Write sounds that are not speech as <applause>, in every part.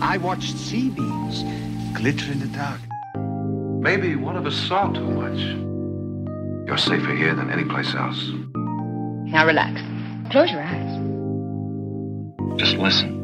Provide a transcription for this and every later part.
I watched sea beams glitter in the dark. Maybe one of us saw too much. You're safer here than any place else. Now relax. Close your eyes. Just listen.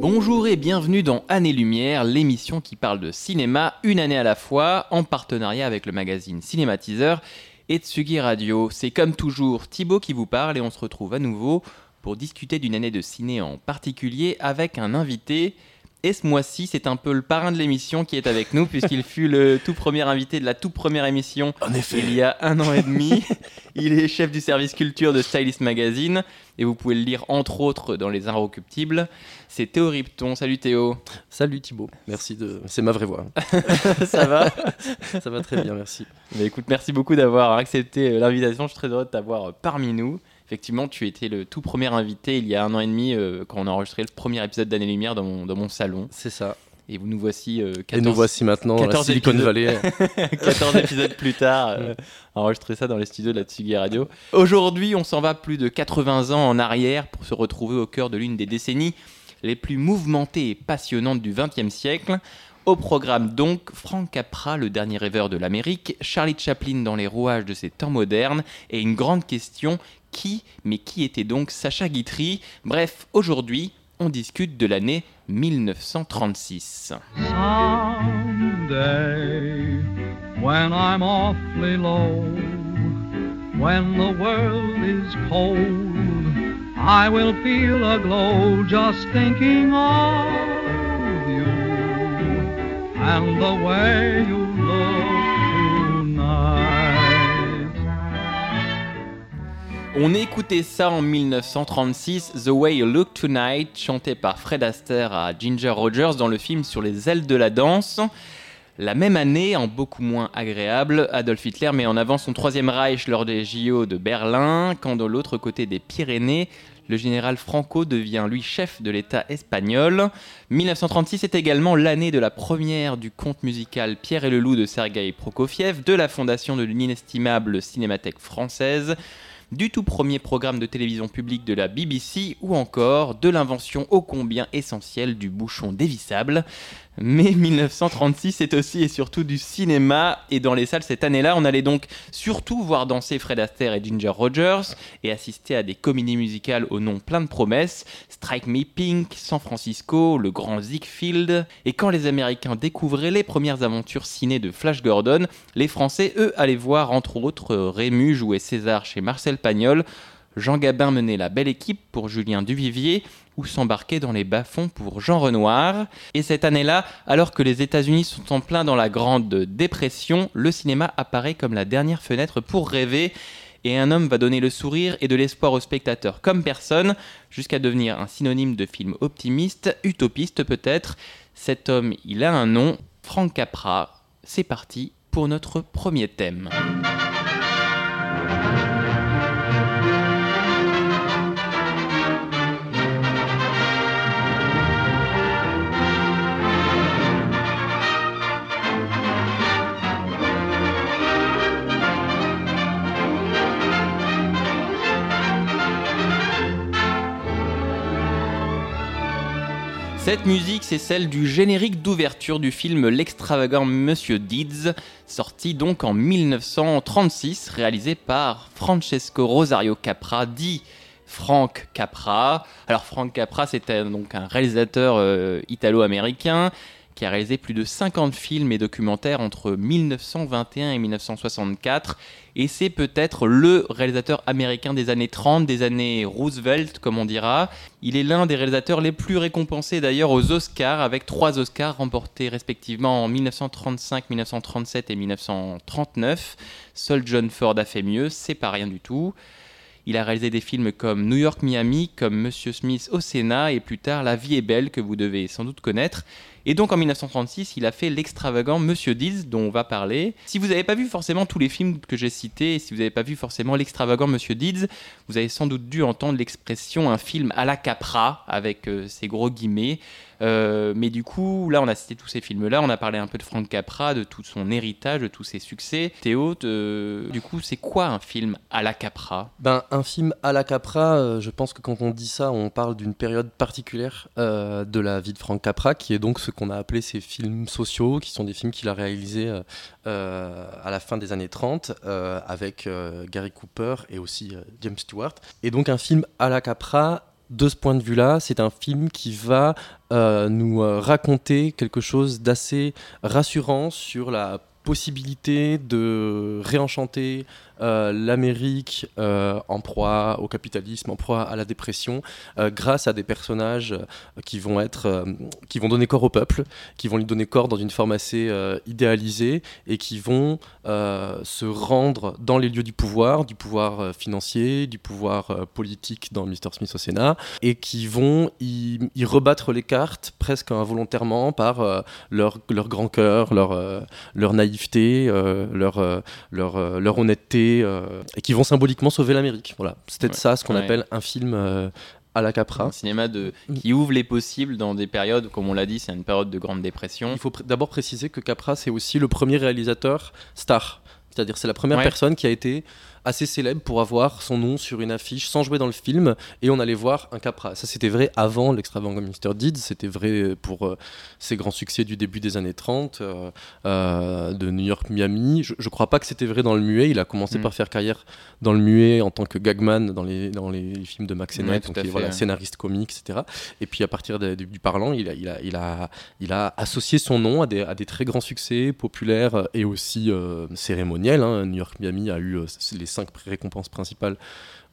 Bonjour et bienvenue dans Année-Lumière, l'émission qui parle de cinéma une année à la fois, en partenariat avec le magazine Cinématiseur et Tsugi Radio. C'est comme toujours Thibaut qui vous parle et on se retrouve à nouveau pour discuter d'une année de ciné en particulier avec un invité. Et ce mois-ci, c'est un peu le parrain de l'émission qui est avec nous, <laughs> puisqu'il fut le tout premier invité de la toute première émission En effet. il y a un an et demi. <laughs> il est chef du service culture de Stylist Magazine, et vous pouvez le lire entre autres dans Les Inrecuptibles. C'est Théo Ripton. Salut Théo. Salut Thibaut, merci de. C'est ma vraie voix. <laughs> Ça va? Ça va très bien, merci. Mais écoute, merci beaucoup d'avoir accepté l'invitation. Je suis très heureux de t'avoir parmi nous. Effectivement, tu étais le tout premier invité il y a un an et demi euh, quand on a enregistré le premier épisode d'Année Lumière dans mon, dans mon salon. C'est ça. Et vous nous voici euh, 14, Et nous voici maintenant à la 14 Silicon épisodes. Valley. <laughs> 14 épisodes plus tard, euh, à enregistrer ça dans les studios de la Tsugi Radio. Aujourd'hui, on s'en va plus de 80 ans en arrière pour se retrouver au cœur de l'une des décennies les plus mouvementées et passionnantes du XXe siècle. Au programme donc, Frank Capra, le dernier rêveur de l'Amérique, Charlie Chaplin dans les rouages de ces temps modernes, et une grande question, qui, mais qui était donc Sacha Guitry Bref, aujourd'hui, on discute de l'année 1936. Someday, when I'm awfully low, when the world is cold, I will feel a glow just thinking of you and the way you look On écoutait ça en 1936, The Way You Look Tonight, chanté par Fred Astaire à Ginger Rogers dans le film Sur les ailes de la danse. La même année, en beaucoup moins agréable, Adolf Hitler met en avant son troisième Reich lors des JO de Berlin, quand de l'autre côté des Pyrénées, le général Franco devient lui chef de l'État espagnol. 1936 est également l'année de la première du conte musical Pierre et le loup de Sergueï Prokofiev, de la fondation de l'inestimable Cinémathèque française, du tout premier programme de télévision publique de la BBC ou encore de l'invention ô combien essentielle du bouchon dévissable. Mais 1936 c'est aussi et surtout du cinéma. Et dans les salles cette année-là on allait donc surtout voir danser Fred Astaire et Ginger Rogers et assister à des comédies musicales au nom plein de promesses, Strike Me Pink, San Francisco, Le Grand Ziegfeld. Et quand les Américains découvraient les premières aventures ciné de Flash Gordon, les Français eux allaient voir entre autres Rému jouer César chez Marcel Pagnol, Jean Gabin menait la belle équipe pour Julien Duvivier s'embarquer dans les bas-fonds pour Jean Renoir. Et cette année-là, alors que les États-Unis sont en plein dans la Grande Dépression, le cinéma apparaît comme la dernière fenêtre pour rêver. Et un homme va donner le sourire et de l'espoir aux spectateurs comme personne, jusqu'à devenir un synonyme de film optimiste, utopiste peut-être. Cet homme, il a un nom, Frank Capra. C'est parti pour notre premier thème. Cette musique, c'est celle du générique d'ouverture du film L'extravagant Monsieur Deeds, sorti donc en 1936, réalisé par Francesco Rosario Capra, dit Frank Capra. Alors Frank Capra, c'était donc un réalisateur euh, italo-américain qui a réalisé plus de 50 films et documentaires entre 1921 et 1964. Et c'est peut-être le réalisateur américain des années 30, des années Roosevelt, comme on dira. Il est l'un des réalisateurs les plus récompensés d'ailleurs aux Oscars, avec trois Oscars remportés respectivement en 1935, 1937 et 1939. Seul John Ford a fait mieux, c'est pas rien du tout. Il a réalisé des films comme New York Miami, comme Monsieur Smith au Sénat et plus tard La vie est belle que vous devez sans doute connaître. Et donc en 1936, il a fait l'extravagant Monsieur Deeds dont on va parler. Si vous n'avez pas vu forcément tous les films que j'ai cités, et si vous n'avez pas vu forcément l'extravagant Monsieur Deeds, vous avez sans doute dû entendre l'expression un film à la Capra avec euh, ces gros guillemets. Euh, mais du coup, là, on a cité tous ces films-là, on a parlé un peu de Frank Capra, de tout son héritage, de tous ses succès. Théo, du coup, c'est quoi un film à la Capra? Ben, un film à la Capra, euh, je pense que quand on dit ça, on parle d'une période particulière euh, de la vie de Frank Capra, qui est donc ce qu'on a appelé ces films sociaux, qui sont des films qu'il a réalisés euh, euh, à la fin des années 30 euh, avec Gary Cooper et aussi James Stewart. Et donc un film à la Capra, de ce point de vue-là, c'est un film qui va nous raconter quelque chose d'assez rassurant sur la possibilité de réenchanter euh, l'Amérique euh, en proie au capitalisme, en proie à la dépression, euh, grâce à des personnages qui vont être, qui vont donner corps au peuple, qui vont lui donner corps dans une forme assez idéalisée et qui vont se rendre dans les lieux du pouvoir, du pouvoir financier, du pouvoir politique dans Mr. Smith au Sénat, et qui vont y, rebattre les cartes presque involontairement par leur, grand cœur, leur, naïveté, leur honnêteté, euh, et qui vont symboliquement sauver l'Amérique. Voilà, peut-être Ouais. ça ce qu'on Ouais. appelle un film euh, à la Capra. Un cinéma de, qui ouvre les possibles dans des périodes, comme on l'a dit, c'est une période de grande dépression. Il faut pr- d'abord préciser que Capra, c'est aussi le premier réalisateur star. C'est-à-dire, c'est la première Ouais. personne qui a été assez célèbre pour avoir son nom sur une affiche sans jouer dans le film et on allait voir un Capra. Ça, c'était vrai avant l'extravagant Mr. Deeds, c'était vrai pour euh, ses grands succès du début des années 30, euh, euh, de New York, Miami. Je, je crois pas que c'était vrai dans le muet. Il a commencé Mm. par faire carrière dans le muet en tant que gagman dans les, dans les films de Max Ouais, Sennett, tout donc il voilà, ouais. scénariste comique, etc. Et puis à partir de- du, du parlant, il a, il, a, il, a, il a associé son nom à des, à des très grands succès populaires et aussi euh, cérémoniels. hein. New York Miami a eu les cinq récompenses principales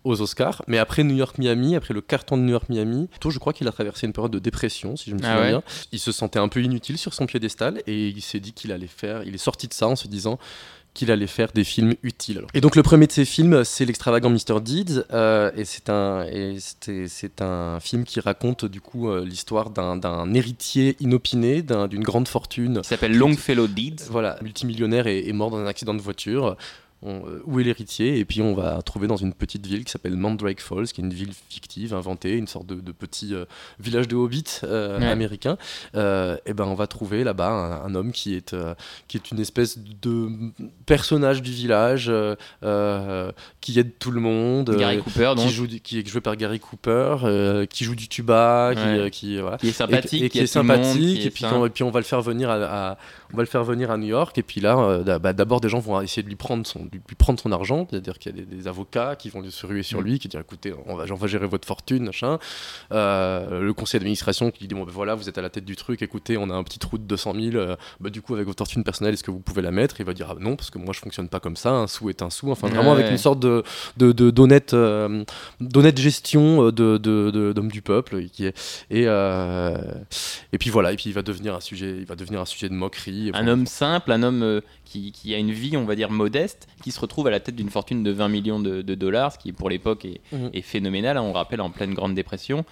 aux Oscars. Mais après New York Miami, après le carton de New York Miami, plutôt, je crois qu'il a traversé une période de dépression, si je me Ah souviens ouais bien. Il se sentait un peu inutile sur son piédestal et il s'est dit qu'il allait faire. Il est sorti de ça en se disant qu'il allait faire des films utiles. Et donc le premier de ces films, c'est l'extravagant Mr. Deeds, euh, et c'est un, c'est un film qui raconte du coup euh, l'histoire d'un héritier inopiné, d'un- d'une grande fortune, Qui s'appelle Longfellow Deeds. voilà, multimillionnaire et, et mort dans un accident de voiture. On- euh, où est l'héritier Et puis on va trouver dans une petite ville qui s'appelle Mandrake Falls, qui est une ville fictive, inventée, une sorte de, de petit euh, village de hobbits euh, Ouais. américain. Euh, et ben on va trouver là-bas un, un homme qui est, qui est une espèce de personnage du village, qui aide tout le monde, Gary Cooper, donc, qui, joue qui est joué par Gary Cooper, qui joue du tuba, qui, Ouais. qui voilà qui est sympathique, et, et qui est monde, sympathique et puis, et puis on va le faire venir à, à- on va le faire venir à New York et puis là bah, d'abord des gens vont essayer de lui prendre son de lui prendre son argent c'est-à-dire qu'il y a des, des avocats qui vont se ruer sur Mm. lui qui disent écoutez on va, on va gérer votre fortune machin Euh, le conseil d'administration qui dit bon ben voilà vous êtes à la tête du truc écoutez on a un petit trou de 200 000 euh, bah, du coup avec votre fortune personnelle est-ce que vous pouvez la mettre? Il va dire ah, non parce que moi je fonctionne pas comme ça un sou est un sou enfin vraiment Ouais. avec une sorte de d'honnête euh, d'honnête gestion euh, de d'homme du peuple qui est et et puis voilà et puis il va devenir un sujet il va devenir un sujet de moquerie Un homme simple, un homme qui, qui a une vie, on va dire, modeste, qui se retrouve à la tête d'une fortune de 20 millions de, de dollars, ce qui pour l'époque est, Mhm. est phénoménal, hein, on rappelle, en pleine grande dépression.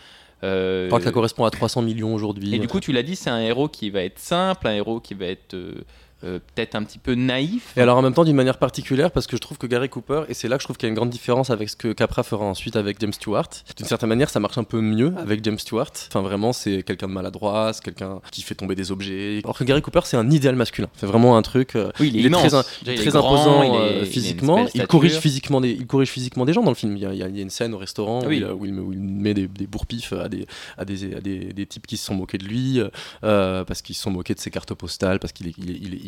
Euh, je crois que ça correspond à 300 millions aujourd'hui et du coup, tu l'as dit, c'est un héros qui va être simple, un héros qui va être euh, euh, peut-être un petit peu naïf. Et alors en même temps d'une manière particulière parce que je trouve que Gary Cooper et c'est là que je trouve qu'il y a une grande différence avec ce que Capra fera ensuite avec James Stewart. D'une certaine manière ça marche un peu mieux avec James Stewart. Enfin vraiment c'est quelqu'un de maladroit, c'est quelqu'un qui fait tomber des objets. Alors que Gary Cooper c'est un idéal masculin. C'est vraiment un truc. euh, oui, il est, il est immense. très, Déjà, il est très grand, imposant il est- euh, physiquement. Il, corrige physiquement des, il corrige physiquement des gens dans le film. Il y a, y une scène au restaurant Oui. où, il, où met, où il met des, des bourre-pifs à des, à des, à des, des types qui se sont moqués de lui euh, parce qu'ils se sont moqués de ses cartes postales parce qu'il est,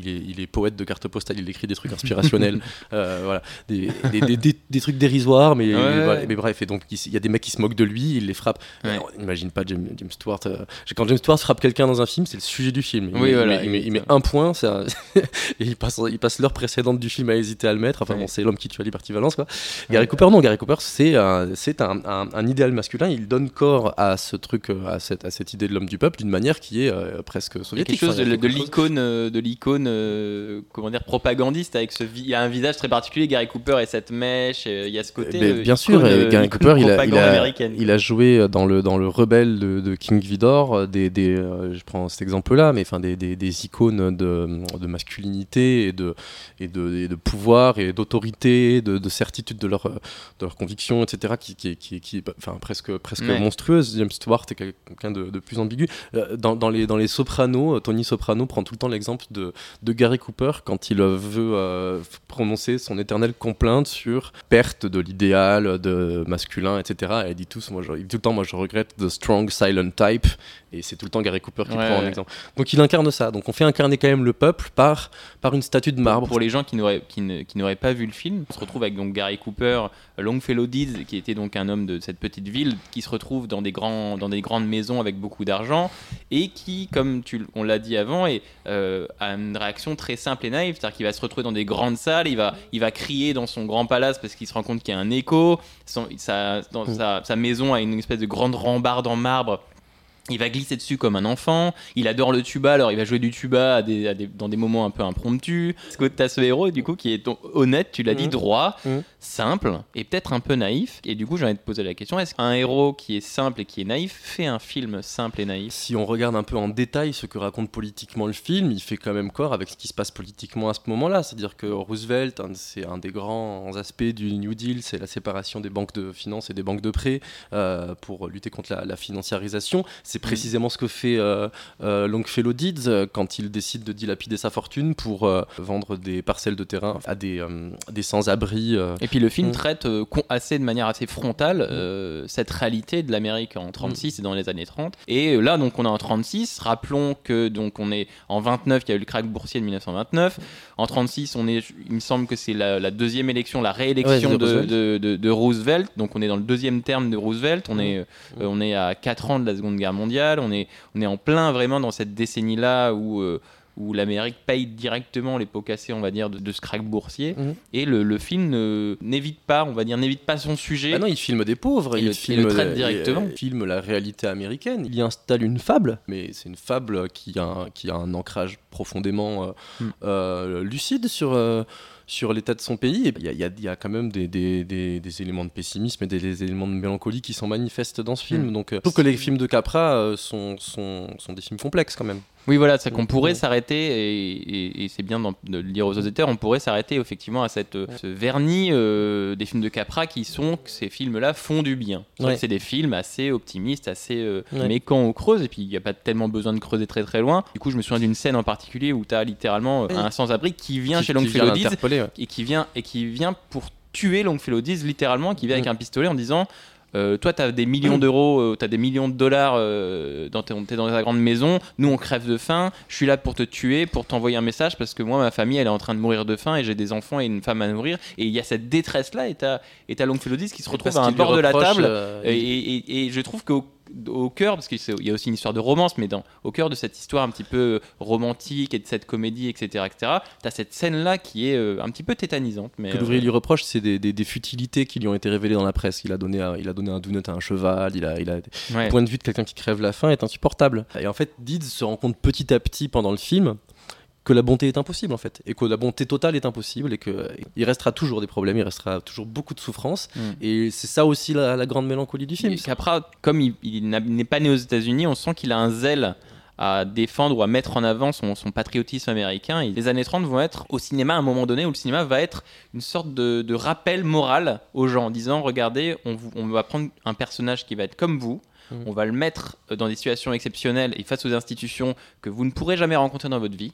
il est, il poète de cartes postales. Il écrit des trucs inspirationnels. <laughs> euh, voilà, des, des, des, des- des trucs dérisoires, mais, Ouais, mais voilà. ouais. mais bref. Et donc il y a des mecs qui se moquent de lui, il les frappe. Ouais. Alors, imagine pas James, James Stewart. euh, quand James Stewart frappe quelqu'un dans un film, c'est le sujet du film. Il, Oui, met, voilà, il, met, il met- il- il met un point, <laughs> et il passe, il passe l'heure précédente du film à hésiter à le mettre. Enfin Ouais. bon, c'est l'homme qui tue à Liberty Valence quoi. Gary Cooper, non, Gary Cooper, c'est un, un, un- un idéal masculin. Il donne corps à ce truc, euh, à cette, à cette idée de l'homme du peuple d'une manière qui est euh, presque Il y a soviétique. quelque chose Enfin, il y de, a de quelque chose- l'icône, euh, de l'icône euh, comment dire, propagandiste avec ce. Il a un visage très particulier, Gary Cooper et cette mèche. euh, Il y a ce côté. Ben, euh, bien sûr, et Gary Cooper, il a, il, propagande a, américaine. il a joué dans le, dans le Rebelle de, de King Vidor, des, des, je prends cet exemple-là, mais enfin des, des, des icônes de, de masculinité et de, et de, et de pouvoir et d'autorité, de, de certitude de leur, de leur conviction, etc., qui, qui, qui, qui est enfin, presque, presque Ouais. monstrueuse. James Stewart est quelqu'un de, de plus ambigu. Dans, dans, les, dans les Sopranos, Tony Soprano prend tout le temps l'exemple de, de Gary Cooper quand il veut euh, prononcer son éternelle complainte sur perte de l'idéal de masculin, etc. Et il dit, tous, moi, je, il dit tout le temps, moi je regrette the strong silent type, et c'est tout le temps Gary Cooper qui Ouais, prend en exemple. Donc il incarne ça. Donc on fait incarner quand même le peuple par, par une statue de marbre. Pour les gens qui n'auraient qui ne- qui n'auraient pas vu le film, on se retrouve avec donc Gary Cooper, Longfellow Deeds, qui était donc un homme de cette petite ville, qui se retrouve dans des, grands, dans des grandes maisons avec beaucoup d'argent, et qui, comme tu, on l'a dit avant, est, euh, a une réaction très simple et naïve, c'est-à-dire qu'il va se retrouver dans des grandes salles, il va, il va crier dans son grand palace parce qu'il se rend compte qu'il y a un écho, son- sa, dans Mm. sa, sa maison a une espèce de grande rambarde en marbre. Il va glisser dessus comme un enfant. Il adore le tuba, alors il va jouer du tuba à des, à des- dans des moments un peu impromptus. Parce que t'as ce héros, du coup, qui est honnête, tu l'as dit, Mhm. droit, Mhm. simple et peut-être un peu naïf. Et du coup, j'ai envie de te poser la question est-ce qu'un héros qui est simple et qui est naïf fait un film simple et naïf? Si on regarde un peu en détail ce que raconte politiquement le film, il fait quand même corps avec ce qui se passe politiquement à ce moment-là. C'est-à-dire que Roosevelt, c'est un des grands aspects du New Deal, c'est la séparation des banques de finances et des banques de prêt euh, pour lutter contre la, la financiarisation. C'est précisément ce que fait euh, euh, Longfellow Deeds euh, quand il décide de dilapider sa fortune pour vendre des parcelles de terrain à des, des sans-abri. Et puis le film Mm. traite assez de manière assez frontale euh, cette réalité de l'Amérique en 36 et dans les années 30. Et là donc on est en 36. Rappelons que donc on est en 29, il y a eu le crack boursier de 1929. En 36, on est, il me semble que c'est la, la deuxième élection, la réélection Ouais, de de, Roosevelt. de- de- de Roosevelt. Donc on est dans le deuxième terme de Roosevelt. On est, euh, on est à 4 ans de la Seconde Guerre mondiale. On est, on est en plein vraiment dans cette décennie là où euh, où l'Amérique paye directement les pots cassés, on va dire, de, de ce crack boursier. Mhm. Et le, le film n'évite pas, on va dire, n'évite pas son sujet. Ah non, il filme des pauvres, il, filme le traite directement. il filme la réalité américaine. Il y installe une fable, mais c'est une fable qui a un, qui a un ancrage profondément euh, Hmm. euh, lucide sur. Sur l'état de son pays, il y a, il y a- il y a quand même des, des- des- des éléments de pessimisme et des, éléments de mélancolie qui sont manifestes dans ce film. Hmm. Donc, euh, je trouve que les films de Capra euh, sont, sont, sont des films complexes quand même. Oui, voilà, c'est qu'on pourrait s'arrêter, et, et- et c'est bien de le dire aux auditeurs, on pourrait s'arrêter effectivement à cette, euh, ce vernis euh, des films de Capra qui sont que ces films-là font du bien. C'est Ouais. des films assez optimistes, assez. euh, Ouais. Mais quand on creuse, et puis il n'y a pas tellement besoin de creuser très très loin, du coup, je me souviens d'une scène en particulier où tu as littéralement euh, un sans-abri qui vient Qui- chez Longfellow et qui vient et qui vient pour tuer Longfellow littéralement qui vient avec un pistolet en disant euh, toi t'as des millions d'euros euh, t'as des millions de dollars euh, dans t'es dans ta grande maison. Nous on crève de faim. Je suis là pour te tuer pour t'envoyer un message parce que moi ma famille elle est en train de mourir de faim et j'ai des enfants et une femme à nourrir. Et il y a cette détresse là et t'as et Deeds qui se retrouve à un bord de la table. euh, et- et je trouve qu'au au cœur, parce qu'il y a aussi une histoire de romance, mais dans, au cœur de cette histoire un petit peu romantique et de cette comédie, etc., etc., t'as cette scène-là qui est euh, un petit peu tétanisante. Mais, que euh, l'ouvrier lui reproche, c'est des, des- des futilités qui lui ont été révélées dans la presse. Il a donné, un, il a donné un donut à un cheval, il a, il a, ouais. Le point de vue de quelqu'un qui crève la faim est insupportable. Et en fait, Deeds se rend compte petit à petit pendant le film que la bonté est impossible en fait, et que la bonté totale est impossible, et qu'il restera toujours des problèmes, il restera toujours beaucoup de souffrance, Mm. et c'est ça aussi la, la grande mélancolie du film. Et Capra, comme il, n'est pas né aux États-Unis, on sent qu'il a un zèle à défendre ou à mettre en avant son, son patriotisme américain. Et les années 30 vont être au cinéma à un moment donné où le cinéma va être une sorte de, de rappel moral aux gens en disant regardez, on, vous- on va prendre un personnage qui va être comme vous. Mhm. On va le mettre dans des situations exceptionnelles et face aux institutions que vous ne pourrez jamais rencontrer dans votre vie.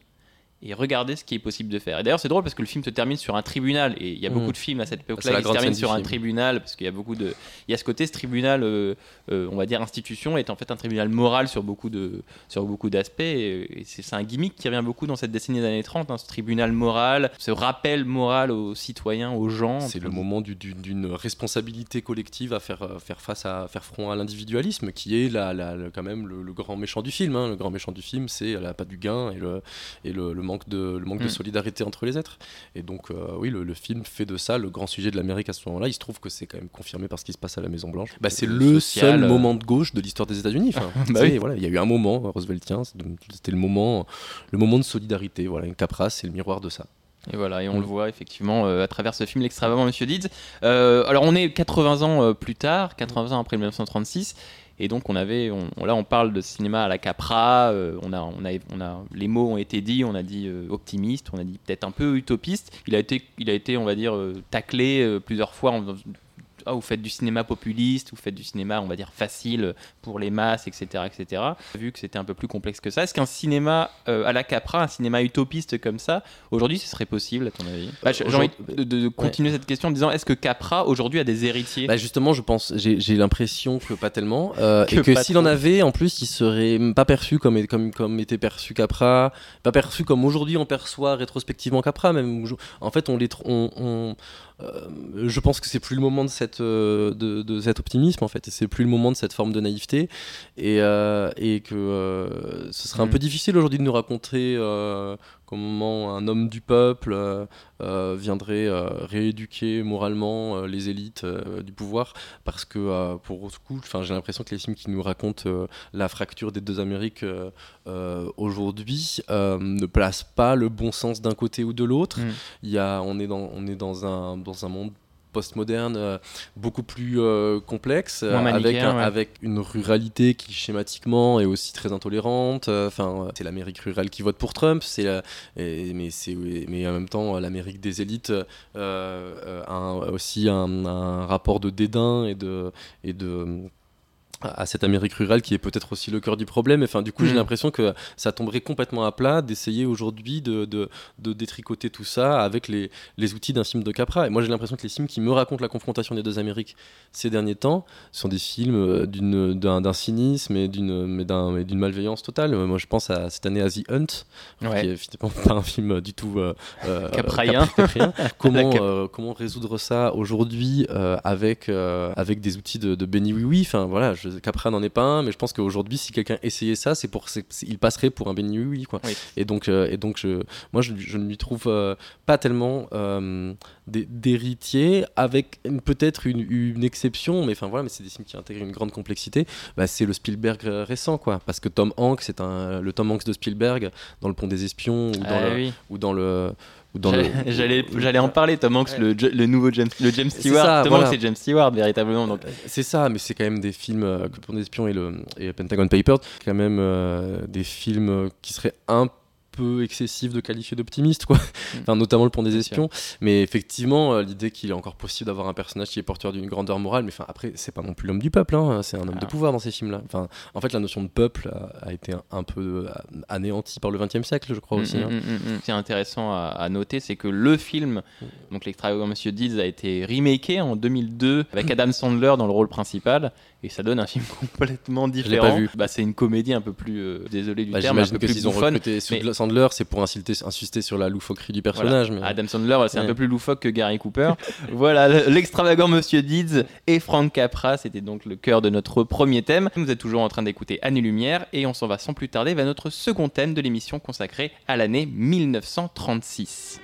Et regardez ce qui est possible de faire. Et d'ailleurs, c'est drôle parce que le film se termine sur un tribunal. Et il y a Mhm. beaucoup de films à cette époque-là qui se terminent sur un film. tribunal parce qu'il y a beaucoup de. Il y a ce côté, ce tribunal, euh, euh, on va dire institution, est en fait un tribunal moral sur beaucoup de sur beaucoup d'aspects. Et, et c'est un gimmick qui revient beaucoup dans cette décennie des années 30, hein, ce tribunal moral, ce rappel moral aux citoyens, aux gens. C'est le moment du- du- d'une responsabilité collective à faire, euh, faire face à faire front à l'individualisme, qui est la, quand même le, le grand méchant du film. hein. Le grand méchant du film, c'est la pas du gain et le, et le, le manque de, le manque de Mm. solidarité entre les êtres. Et donc, euh, oui, le, le film fait de ça le grand sujet de l'Amérique à ce moment-là. Il se trouve que c'est quand même confirmé par ce qui se passe à la Maison Blanche. Bah, c'est Le social, seul euh, moment de gauche de l'histoire des États-Unis. Enfin, <laughs> Bah oui. voilà, il y a eu un moment Rooseveltien, c'était le moment, le moment de solidarité. Voilà, une Capra, c'est le miroir de ça. Et voilà, et on Mm. le voit effectivement euh, à travers ce film, l'extravagant Monsieur Deeds. Euh, alors on est 80 ans euh, plus tard, 80 ans après 1936, et donc on avait, on, là on parle de cinéma à la Capra, euh, on a, on a, on a, les mots ont été dits, on a dit euh, optimiste, on a dit peut-être un peu utopiste. Il a été, il a été, on va dire, euh, taclé plusieurs fois. En, ah, vous faites du cinéma populiste, vous faites du cinéma, on va dire, facile pour les masses, etc. etc. Vu que c'était un peu plus complexe que ça, est-ce qu'un cinéma euh, à la Capra, un cinéma utopiste comme ça, aujourd'hui, ce serait possible, à ton avis? Bah, J'ai envie de, continuer cette question en disant est-ce que Capra, aujourd'hui, a des héritiers? Bah justement, je pense, j'ai l'impression que pas tellement, euh, <laughs> Que et que s'il en avait, en plus, il serait pas perçu comme comme comme était perçu Capra, pas perçu comme aujourd'hui on perçoit rétrospectivement Capra. Même en fait, on les on- euh, je pense que c'est plus le moment de cette euh, de, de cet optimisme en fait, et c'est plus le moment de cette forme de naïveté, et euh, et que euh, ce serait un Mm. peu difficile aujourd'hui de nous raconter comment un homme du peuple euh, euh, viendrait euh, rééduquer moralement les élites du pouvoir parce que pour le coup enfin j'ai l'impression que les films qui nous racontent la fracture des deux Amériques aujourd'hui ne placent pas le bon sens d'un côté ou de l'autre Mm. on est dans on est dans un dans un monde postmoderne euh, beaucoup plus euh, complexe euh, avec, manichéen, un- ouais. avec une ruralité qui schématiquement est aussi très intolérante enfin c'est l'Amérique rurale qui vote pour Trump c'est mais c'est mais en même temps l'Amérique des élites a un- aussi un, un rapport de dédain et de et de à cette Amérique rurale qui est peut-être aussi le cœur du problème. Enfin, du coup, j'ai Mm. l'impression que ça tomberait complètement à plat d'essayer aujourd'hui de, de, de détricoter tout ça avec les, les outils d'un film de Capra. Et moi, j'ai l'impression que les films qui me racontent la confrontation des deux Amériques ces derniers temps sont des films euh, d'un d'un cynisme et d'une d'une malveillance totale. Euh, Moi, je pense à cette année à The Hunt, Ouais. qui est finalement <laughs> pas un film du tout euh, euh, Capraien. cap- caprien. <laughs> comment, euh, comment résoudre ça aujourd'hui euh, avec, euh, avec des outils de, de Benny Oui Oui Enfin voilà, je, Capra n'en est pas un, mais je pense qu'aujourd'hui, si quelqu'un essayait ça, c'est pour, c'est- il passerait pour un Benny Oui quoi. Oui. Et donc, euh, et donc je, moi, je, je ne lui trouve euh, pas tellement euh, d'hé- d'héritier, avec peut-être une, une exception, mais enfin voilà, mais c'est des films qui intègrent une grande complexité. Bah, c'est le Spielberg récent, quoi, parce que Tom Hanks, c'est un le Tom Hanks de Spielberg dans Le Pont des Espions ou dans Ah le, oui. ou dans le ou dans <laughs> J'allais- le en parler, Tom Hanks, Ouais. le, le nouveau James, le James Stewart. ça, Tom voilà. Hanks, c'est James Stewart, véritablement. Donc, C'est ça, mais c'est quand même des films, euh, des espions et, le, et Pentagon Papers, quand même euh, des films euh, qui seraient un peu excessifs de qualifier d'optimistes, quoi. enfin, notamment le Pont des Espions. Mais effectivement, euh, l'idée qu'il est encore possible d'avoir un personnage qui est porteur d'une grandeur morale, mais enfin, après, c'est pas non plus l'homme du peuple, hein, c'est un homme de Ah. pouvoir dans ces films-là. Enfin, en fait, la notion de peuple a, a été un, un peu euh, anéantie par le XXe siècle, je crois aussi. Mm, hein. mm, mm, mm. C'est intéressant à, à noter, c'est que le film, donc l'extravagant Monsieur Deeds, a été remaké en 2002 avec Adam Sandler dans le rôle principal, et ça donne un film <laughs> complètement différent. pas vu. Bah, c'est une comédie un peu plus, euh, désolé du Bah, terme, un peu que plus s'ils ont recruté mais- Sandler, c'est pour insister, insister sur la loufoquerie du personnage. mais... Adam Sandler, c'est un peu plus loufoque que Gary Cooper. <laughs> voilà, le- l'extravagant Monsieur Deeds et Frank Capra, c'était donc le cœur de notre premier thème. Vous êtes toujours en train d'écouter Année Lumière et on s'en va sans plus tarder vers notre second thème de l'émission consacrée à l'année 1936.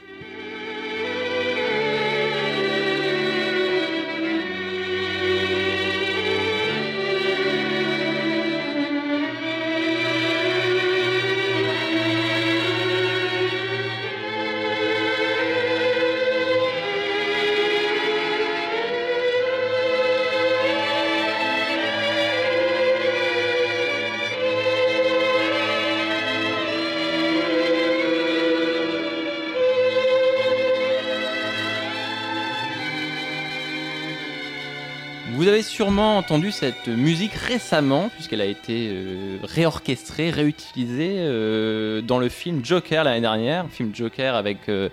Avez sûrement entendu cette musique récemment, puisqu'elle a été euh, réorchestrée, réutilisée euh, dans le film Joker l'année dernière, film Joker avec euh,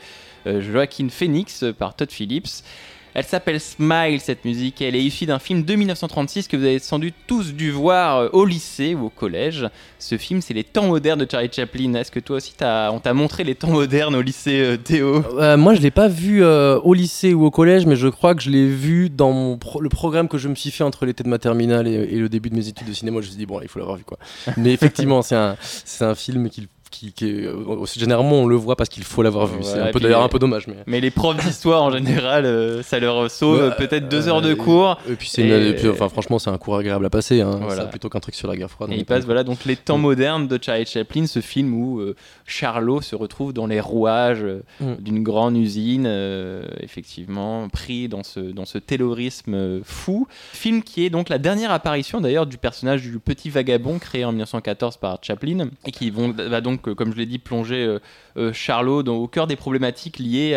Joaquin Phoenix par Todd Phillips. Elle s'appelle Smile, cette musique, elle est issue d'un film de 1936 que vous avez sans doute tous dû voir euh, au lycée ou au collège. Ce film, c'est Les temps modernes de Charlie Chaplin. Est-ce que toi aussi, on t'a montré les temps modernes au lycée, euh, Théo? Euh, moi, je l'ai pas vu au lycée ou au collège, mais je crois que je l'ai vu dans le programme que je me suis fait entre l'été de ma terminale et, le début de mes études de cinéma. Je me suis dit, bon, il faut l'avoir vu, quoi. Mais effectivement, c'est un, un film qu'il qui, qui est- euh, généralement on le voit parce qu'il faut l'avoir vu. c'est un peu d'ailleurs un peu dommage, mais. Mais les profs d'histoire en général, euh, ça leur sauve Ouais, peut-être deux euh, heures de cours. Et puis c'est Et- puis, enfin franchement c'est un cours agréable à passer, hein, Voilà. ça, plutôt qu'un truc sur la guerre froide. Et il passe pas- voilà donc les temps modernes de Charlie Chaplin, ce film où euh, Charlot se retrouve dans les rouages Mm. d'une grande usine, effectivement pris dans ce dans ce taylorisme fou. Film qui est donc la dernière apparition d'ailleurs du personnage du petit vagabond créé en 1914 par Chaplin et qui vont, va donc, comme je l'ai dit, plonger euh, euh, Charlot au cœur des problématiques liées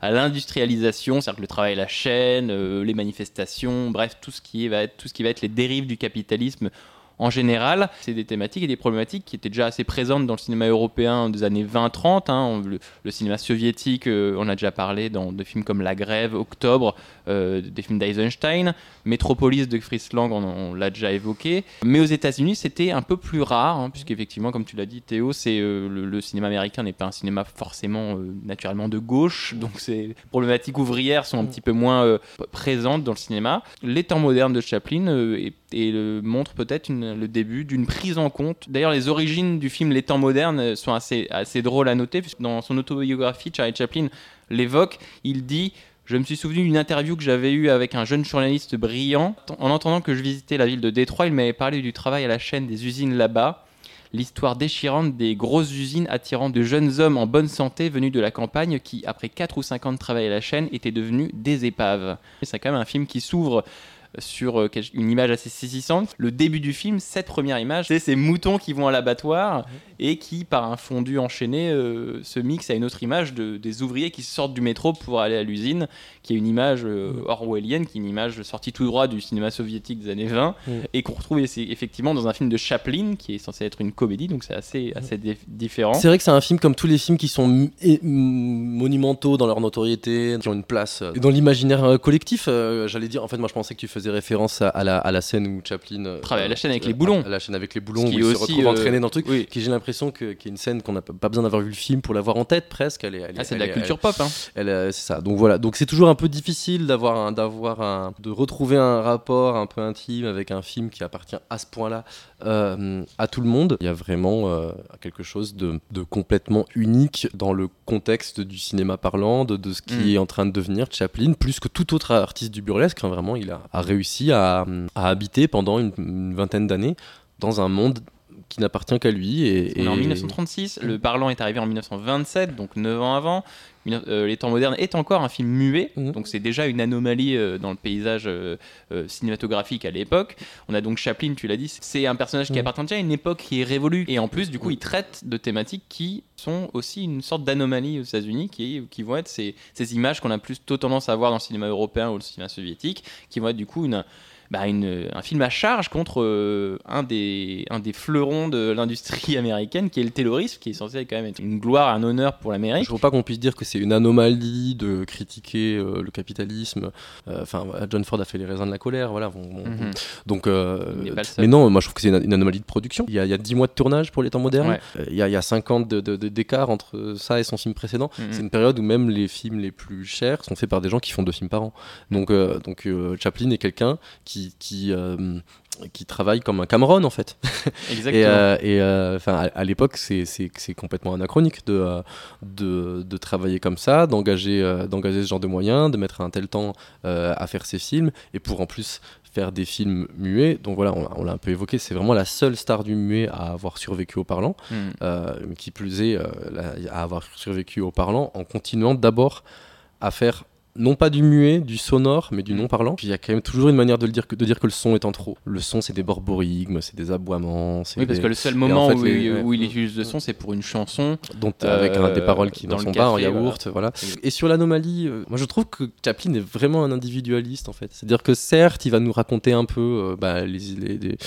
à l'industrialisation, c'est-à-dire que le travail à la chaîne, euh, les manifestations, bref, tout ce qui va être les dérives du capitalisme en général. C'est des thématiques et des problématiques qui étaient déjà assez présentes dans le cinéma européen des années 20-30. hein. Le, le cinéma soviétique, euh, on a déjà parlé dans des films comme La Grève, Octobre, euh, des films d'Eisenstein, Métropolis de Fritz Lang, on, on l'a déjà évoqué. Mais aux États-Unis, c'était un peu plus rare, hein, puisqu'effectivement, comme tu l'as dit, Théo, c'est euh, le, le cinéma américain n'est pas un cinéma forcément naturellement de gauche, donc ces problématiques ouvrières sont un petit peu moins présentes dans le cinéma. Les temps modernes de Chaplin et, et, montrent peut-être une- le début d'une prise en compte. D'ailleurs, les origines du film Les temps modernes euh, sont assez, drôles à noter, puisque dans son autobiographie, Charlie Chaplin l'évoque. Il dit je me suis souvenu d'une interview que j'avais eue avec un jeune journaliste brillant. En entendant que je visitais la ville de Détroit, il m'avait parlé du travail à la chaîne des usines là-bas. L'histoire déchirante des grosses usines attirant de jeunes hommes en bonne santé venus de la campagne qui, après 4 ou 5 ans de travail à la chaîne, étaient devenus des épaves. C'est quand même un film qui s'ouvre sur euh, une image assez saisissante. Le début du film, cette première image, c'est ces moutons qui vont à l'abattoir et qui, par un fondu enchaîné, euh, se mixent à une autre image de, des ouvriers qui sortent du métro pour aller à l'usine, qui est une image euh, orwellienne, qui est une image sortie tout droit du cinéma soviétique des années 20 Mm. et qu'on retrouve effectivement dans un film de Chaplin qui est censé être une comédie, donc c'est assez, assez dif- différent. C'est vrai que c'est un film comme tous les films qui sont monumentaux dans leur notoriété, qui ont une place euh, dans l'imaginaire collectif. euh, J'allais dire, en fait, moi je pensais que tu faisais référence à, à la, à la scène où Chaplin euh, Travaille à la chaîne avec euh, les boulons. À la chaîne avec les boulons, Ce où qui il est se aussi, retrouve euh, entraîné dans le truc. oui. Qui j'ai l'impression que qu'il y a une scène qu'on n'a pas besoin d'avoir vu le film pour l'avoir en tête presque. Elle est, elle est- Ah, c'est de la est- culture pop. Hein. Elle, c'est ça. Donc voilà. Donc c'est toujours un peu difficile d'avoir un, d'avoir un, de retrouver un rapport un peu intime avec un film qui appartient à ce point-là euh, à tout le monde. Il y a vraiment euh, quelque chose de, de complètement unique dans le contexte du cinéma parlant, de, de ce qui Mm. est en train de devenir Chaplin, plus que tout autre artiste du burlesque. hein. vraiment, il a, a réussi à, habiter pendant une vingtaine d'années dans un monde qui n'appartient qu'à lui. Et, On est en et- 1936, le parlant est arrivé en 1927, donc 9 ans avant. Euh, Les temps modernes est encore un film muet, Mhm. donc c'est déjà une anomalie euh, dans le paysage euh, cinématographique à l'époque. On a donc Chaplin, tu l'as dit, c'est un personnage qui Mhm. appartient déjà à une époque qui est révolue. Et en plus, du coup, il traite de thématiques qui sont aussi une sorte d'anomalie aux États-Unis, qui, qui vont être ces, ces images qu'on a plutôt tendance à voir dans le cinéma européen ou le cinéma soviétique, qui vont être du coup une, bah, une- un film à charge contre euh, un, des, un des fleurons de l'industrie <laughs> américaine qui est le taylorisme, qui est censé quand même être une gloire, un honneur pour l'Amérique. Je ne veux pas qu'on puisse dire que c'est une anomalie de critiquer euh, le capitalisme. Euh, Enfin, John Ford a fait les raisins de la colère, voilà. bon, bon, Mhm. Donc, mais non, moi je trouve que c'est une, une anomalie de production. Il y, a, il y a 10 mois de tournage pour les temps modernes. Ouais. Il, y a, il y a 50 de- de- de- d'écart entre ça et son film précédent. Mhm. C'est une période où même les films les plus chers sont faits par des gens qui font deux films par an. Donc, euh, donc euh, Chaplin est quelqu'un qui, qui, euh, qui travaille comme un Cameron en fait. <laughs> Exactement. Et, euh, et, euh, enfin, à, à l'époque, c'est- c'est c'est complètement anachronique de, de, de travailler comme ça, d'engager d'engager ce genre de moyens, de mettre un tel temps à faire ses films, et pour en plus faire des films muets. Donc voilà, on, l'a- on l'a un peu évoqué, c'est vraiment la seule star du muet à avoir survécu au parlant, euh, mais qui plus est, euh, la- à avoir survécu au parlant en continuant d'abord à faire non pas du muet, du sonore, mais du Mm. non-parlant. Puis il y a quand même toujours une manière de, le dire, que, de dire que le son est en trop. Le son, c'est des borborigmes, c'est des aboiements. Oui, parce des- que le seul en moment fait, où, les- il, ouais. où il utilise le son, c'est pour une chanson. dont, avec des Euh, paroles qui dans n'en le sont pas en café, yaourt, voilà. Et sur l'anomalie, euh, moi je trouve que Chaplin est vraiment un individualiste en fait. C'est-à-dire que certes, il va nous raconter un peu, euh, bah, les, les-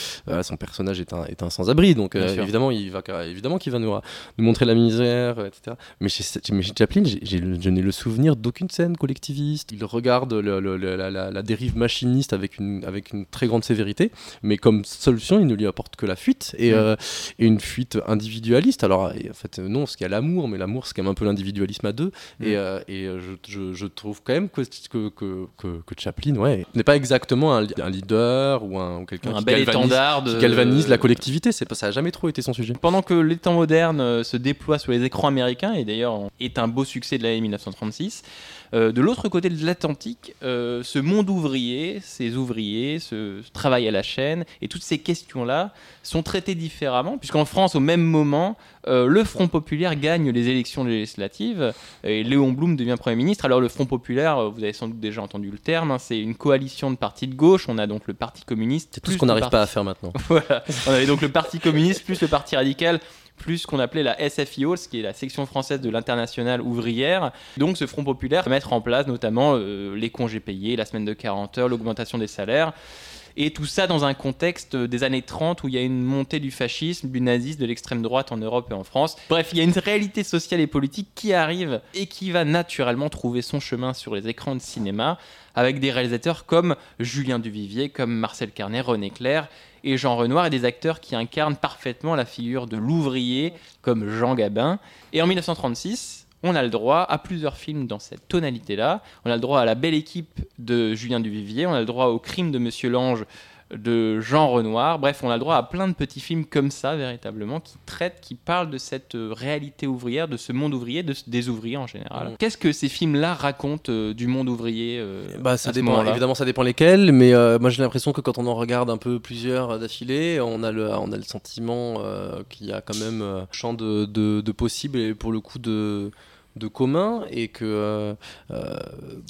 son personnage est un, est un sans-abri, donc évidemment, il va évidemment qu'il va nous, nous montrer la misère, etc. Mais chez, mais chez Chaplin, je n'ai le souvenir d'aucune scène collective il regarde le- le- le- la, la- la dérive machiniste avec une, avec une très grande sévérité, mais comme solution, il ne lui apporte que la fuite, et, euh, et une fuite individualiste. Alors, en fait, non, parce qu'il y a l'amour, mais l'amour, c'est quand même un peu l'individualisme à deux, Mm. et, euh, et euh, je, je- je trouve quand même que, que, que, que- que Chaplin ouais, n'est pas exactement un, leader ou, un, ou quelqu'un Un qui bel galvanise, étendard de... qui galvanise la collectivité, c'est ça a jamais trop été son sujet. Pendant que les temps modernes se déploient sur les écrans américains, et d'ailleurs est un beau succès de l'année 1936, euh, de l'autre côté de l'Atlantique, euh, ce monde ouvrier, ces ouvriers, ce, ce travail à la chaîne, et toutes ces questions-là sont traitées différemment, puisqu'en France, au même moment, euh, le Front Populaire gagne les élections législatives, et Léon Blum devient Premier ministre. Alors le Front Populaire, vous avez sans doute déjà entendu le terme, hein, c'est une coalition de partis de gauche, on a donc le Parti communiste. C'est tout ce qu'on n'arrive parti- pas à faire maintenant. <laughs> voilà. On avait donc le Parti communiste plus le Parti radical plus ce qu'on appelait la SFIO, ce qui est la section française de l'internationale ouvrière. Donc ce Front populaire va mettre en place notamment euh, les congés payés, la semaine de 40 heures, l'augmentation des salaires. Et tout ça dans un contexte des années 30 où il y a une montée du fascisme, du nazisme, de l'extrême droite en Europe et en France. Bref, il y a une réalité sociale et politique qui arrive et qui va naturellement trouver son chemin sur les écrans de cinéma avec des réalisateurs comme Julien Duvivier, comme Marcel Carnet, René Clair et Jean Renoir et des acteurs qui incarnent parfaitement la figure de l'ouvrier comme Jean Gabin. Et en 1936, on a le droit à plusieurs films dans cette tonalité-là. On a le droit à La Belle Équipe de Julien Duvivier, on a le droit au Crime de Monsieur Lange de Jean Renoir. Bref, on a le droit à plein de petits films comme ça, véritablement, qui traitent, qui parlent de cette euh, réalité ouvrière, de ce monde ouvrier, de, des ouvriers en général. Mm. Qu'est-ce que ces films-là racontent euh, du monde ouvrier euh, Bah, ça dépend, évidemment, ça dépend lesquels, mais euh, moi j'ai l'impression que quand on en regarde un peu plusieurs d'affilée, on a le, on a le sentiment qu'il y a quand même un champ de, de, de possibles et pour le coup de de commun et que euh, euh,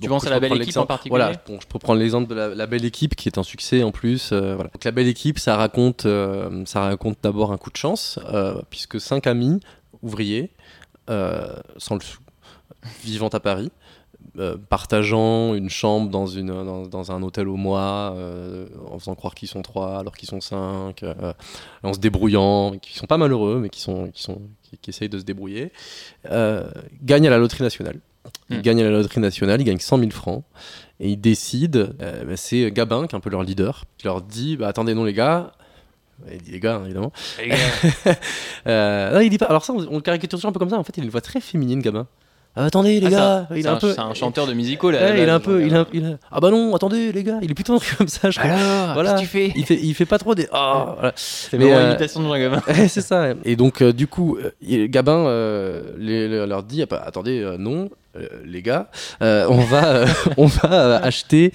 Tu penses à La Belle Équipe en particulier Voilà, bon, je peux prendre l'exemple de la, La Belle Équipe qui est un succès en plus. euh, voilà. Donc, la Belle Équipe, ça raconte, euh, ça raconte d'abord un coup de chance puisque cinq amis ouvriers sans le sou, vivant à Paris, euh, partageant une chambre dans, une, dans, dans un hôtel au mois, euh, en faisant croire qu'ils sont trois alors qu'ils sont cinq, euh, en se débrouillant, qui sont pas malheureux, mais qui, sont, qui, sont, qui, qui essayent de se débrouiller, euh, gagnent à la loterie nationale. Ils Mm. gagnent à la loterie nationale, ils gagnent 100 000 francs, et ils décident, euh, bah, c'est Gabin, qui est un peu leur leader, qui leur dit, bah, attendez, non les gars, il dit les gars, hein, évidemment. <laughs> Euh, non, il dit pas. Alors ça, on, on le caricature toujours un peu comme ça. En fait, il a une voix très féminine, Gabin. Ah, attendez les Ah, gars, c'est un- il est un, un, peu. c'est un chanteur de musical. à la Ouais, il est un peu, il Gabin. a, il a- Ah bah non, attendez les gars, il est plutôt comme ça, je crois. Alors, Voilà. qu'est-ce que tu fais? Il fait, il fait pas trop des. Ah, voilà. C'est Mais, vraiment euh, l'imitation de Jean Gabin. <laughs> C'est ça. Et donc, euh, du coup, euh, Gabin euh, leur dit ah bah, attendez, euh, non, euh, les gars, euh, on va, euh, <laughs> on va acheter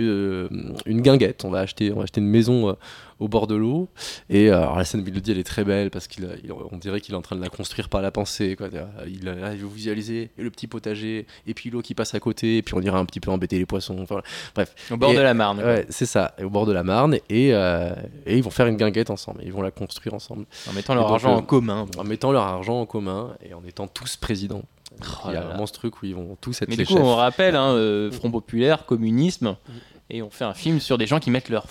euh, une guinguette. On va acheter, on va acheter une maison euh, au bord de l'eau. Et euh, alors, la scène le dit, elle est très belle parce qu'il, il- on dirait qu'il est en train de la construire par la pensée. Quoi. Il, là, il veut visualiser et le petit potager et puis l'eau qui passe à côté. Et puis on dirait un petit peu embêter les poissons. Enfin, bref. Au bord Et- de la Marne. Ouais, c'est ça, au bord de la Marne, et, euh, et ils vont faire une guinguette ensemble, ils vont la construire ensemble En mettant leur donc, argent euh, en commun. en mettant leur argent en commun et en étant tous présidents. Oh Il y a vraiment ce truc où ils vont tous être Mais les du coup, chefs. on rappelle, hein, euh, Front Populaire, communisme, et on fait un film sur des gens qui mettent leur,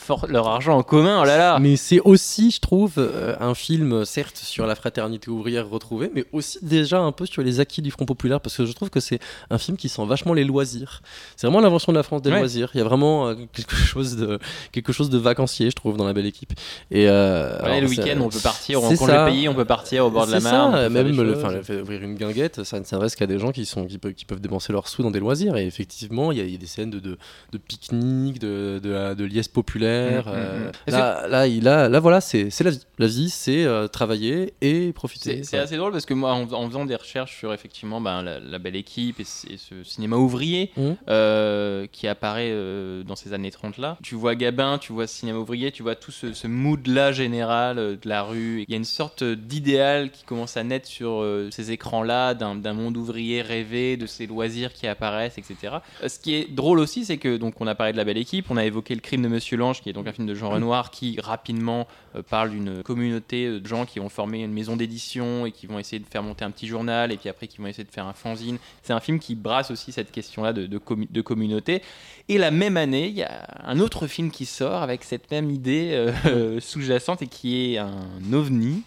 argent en commun. Oh là là Mais c'est aussi, je trouve, euh, un film, certes, sur la fraternité ouvrière retrouvée, mais aussi déjà un peu sur les acquis du Front Populaire, parce que je trouve que c'est un film qui sent vachement les loisirs. C'est vraiment l'invention de la France des Ouais. loisirs. Il y a vraiment euh, quelque, chose de, quelque chose de vacancier, je trouve, dans la belle équipe. Et, euh, Ouais, alors, le week-end, on peut partir, c'est congé ça. payé, on peut partir au bord de la ça, on faire même le, le fait d'ouvrir une guinguette, ça ne s'adresse qu'à des gens qui, sont, qui, peuvent, qui peuvent dépenser leurs sous dans des loisirs. Et effectivement, il y, a- il y a des scènes de, de, de pique-nique, de, de, de liesse populaire. Mm, mm, euh, mm. Est-ce là, là, il a- là, voilà, c'est la vie. La vie, c'est euh, travailler et profiter. C'est assez drôle parce que moi, en, en faisant des recherches sur effectivement ben, la, la belle équipe et, ce cinéma ouvrier euh, qui apparaît euh, dans ces années 30 là, tu vois Gabin, tu vois ce cinéma ouvrier, tu vois tout ce, ce mood là général euh, de la rue. Il y a une sorte d'idéal qui commence à naître sur euh, ces écrans là d'un monde ouvrier rêvé, de ces loisirs qui apparaissent, etc. Euh, ce qui est drôle aussi, c'est que donc on a parlé de la belle on a évoqué le crime de Monsieur Lange, qui est donc un film de Jean Renoir qui rapidement euh, parle d'une communauté de gens qui vont former une maison d'édition et qui vont essayer de faire monter un petit journal et puis après qui vont essayer de faire un fanzine. C'est un film qui brasse aussi cette question-là de, de, commu- de communauté. Et la même année, il y a un autre film qui sort avec cette même idée euh, <laughs> sous-jacente et qui est un ovni,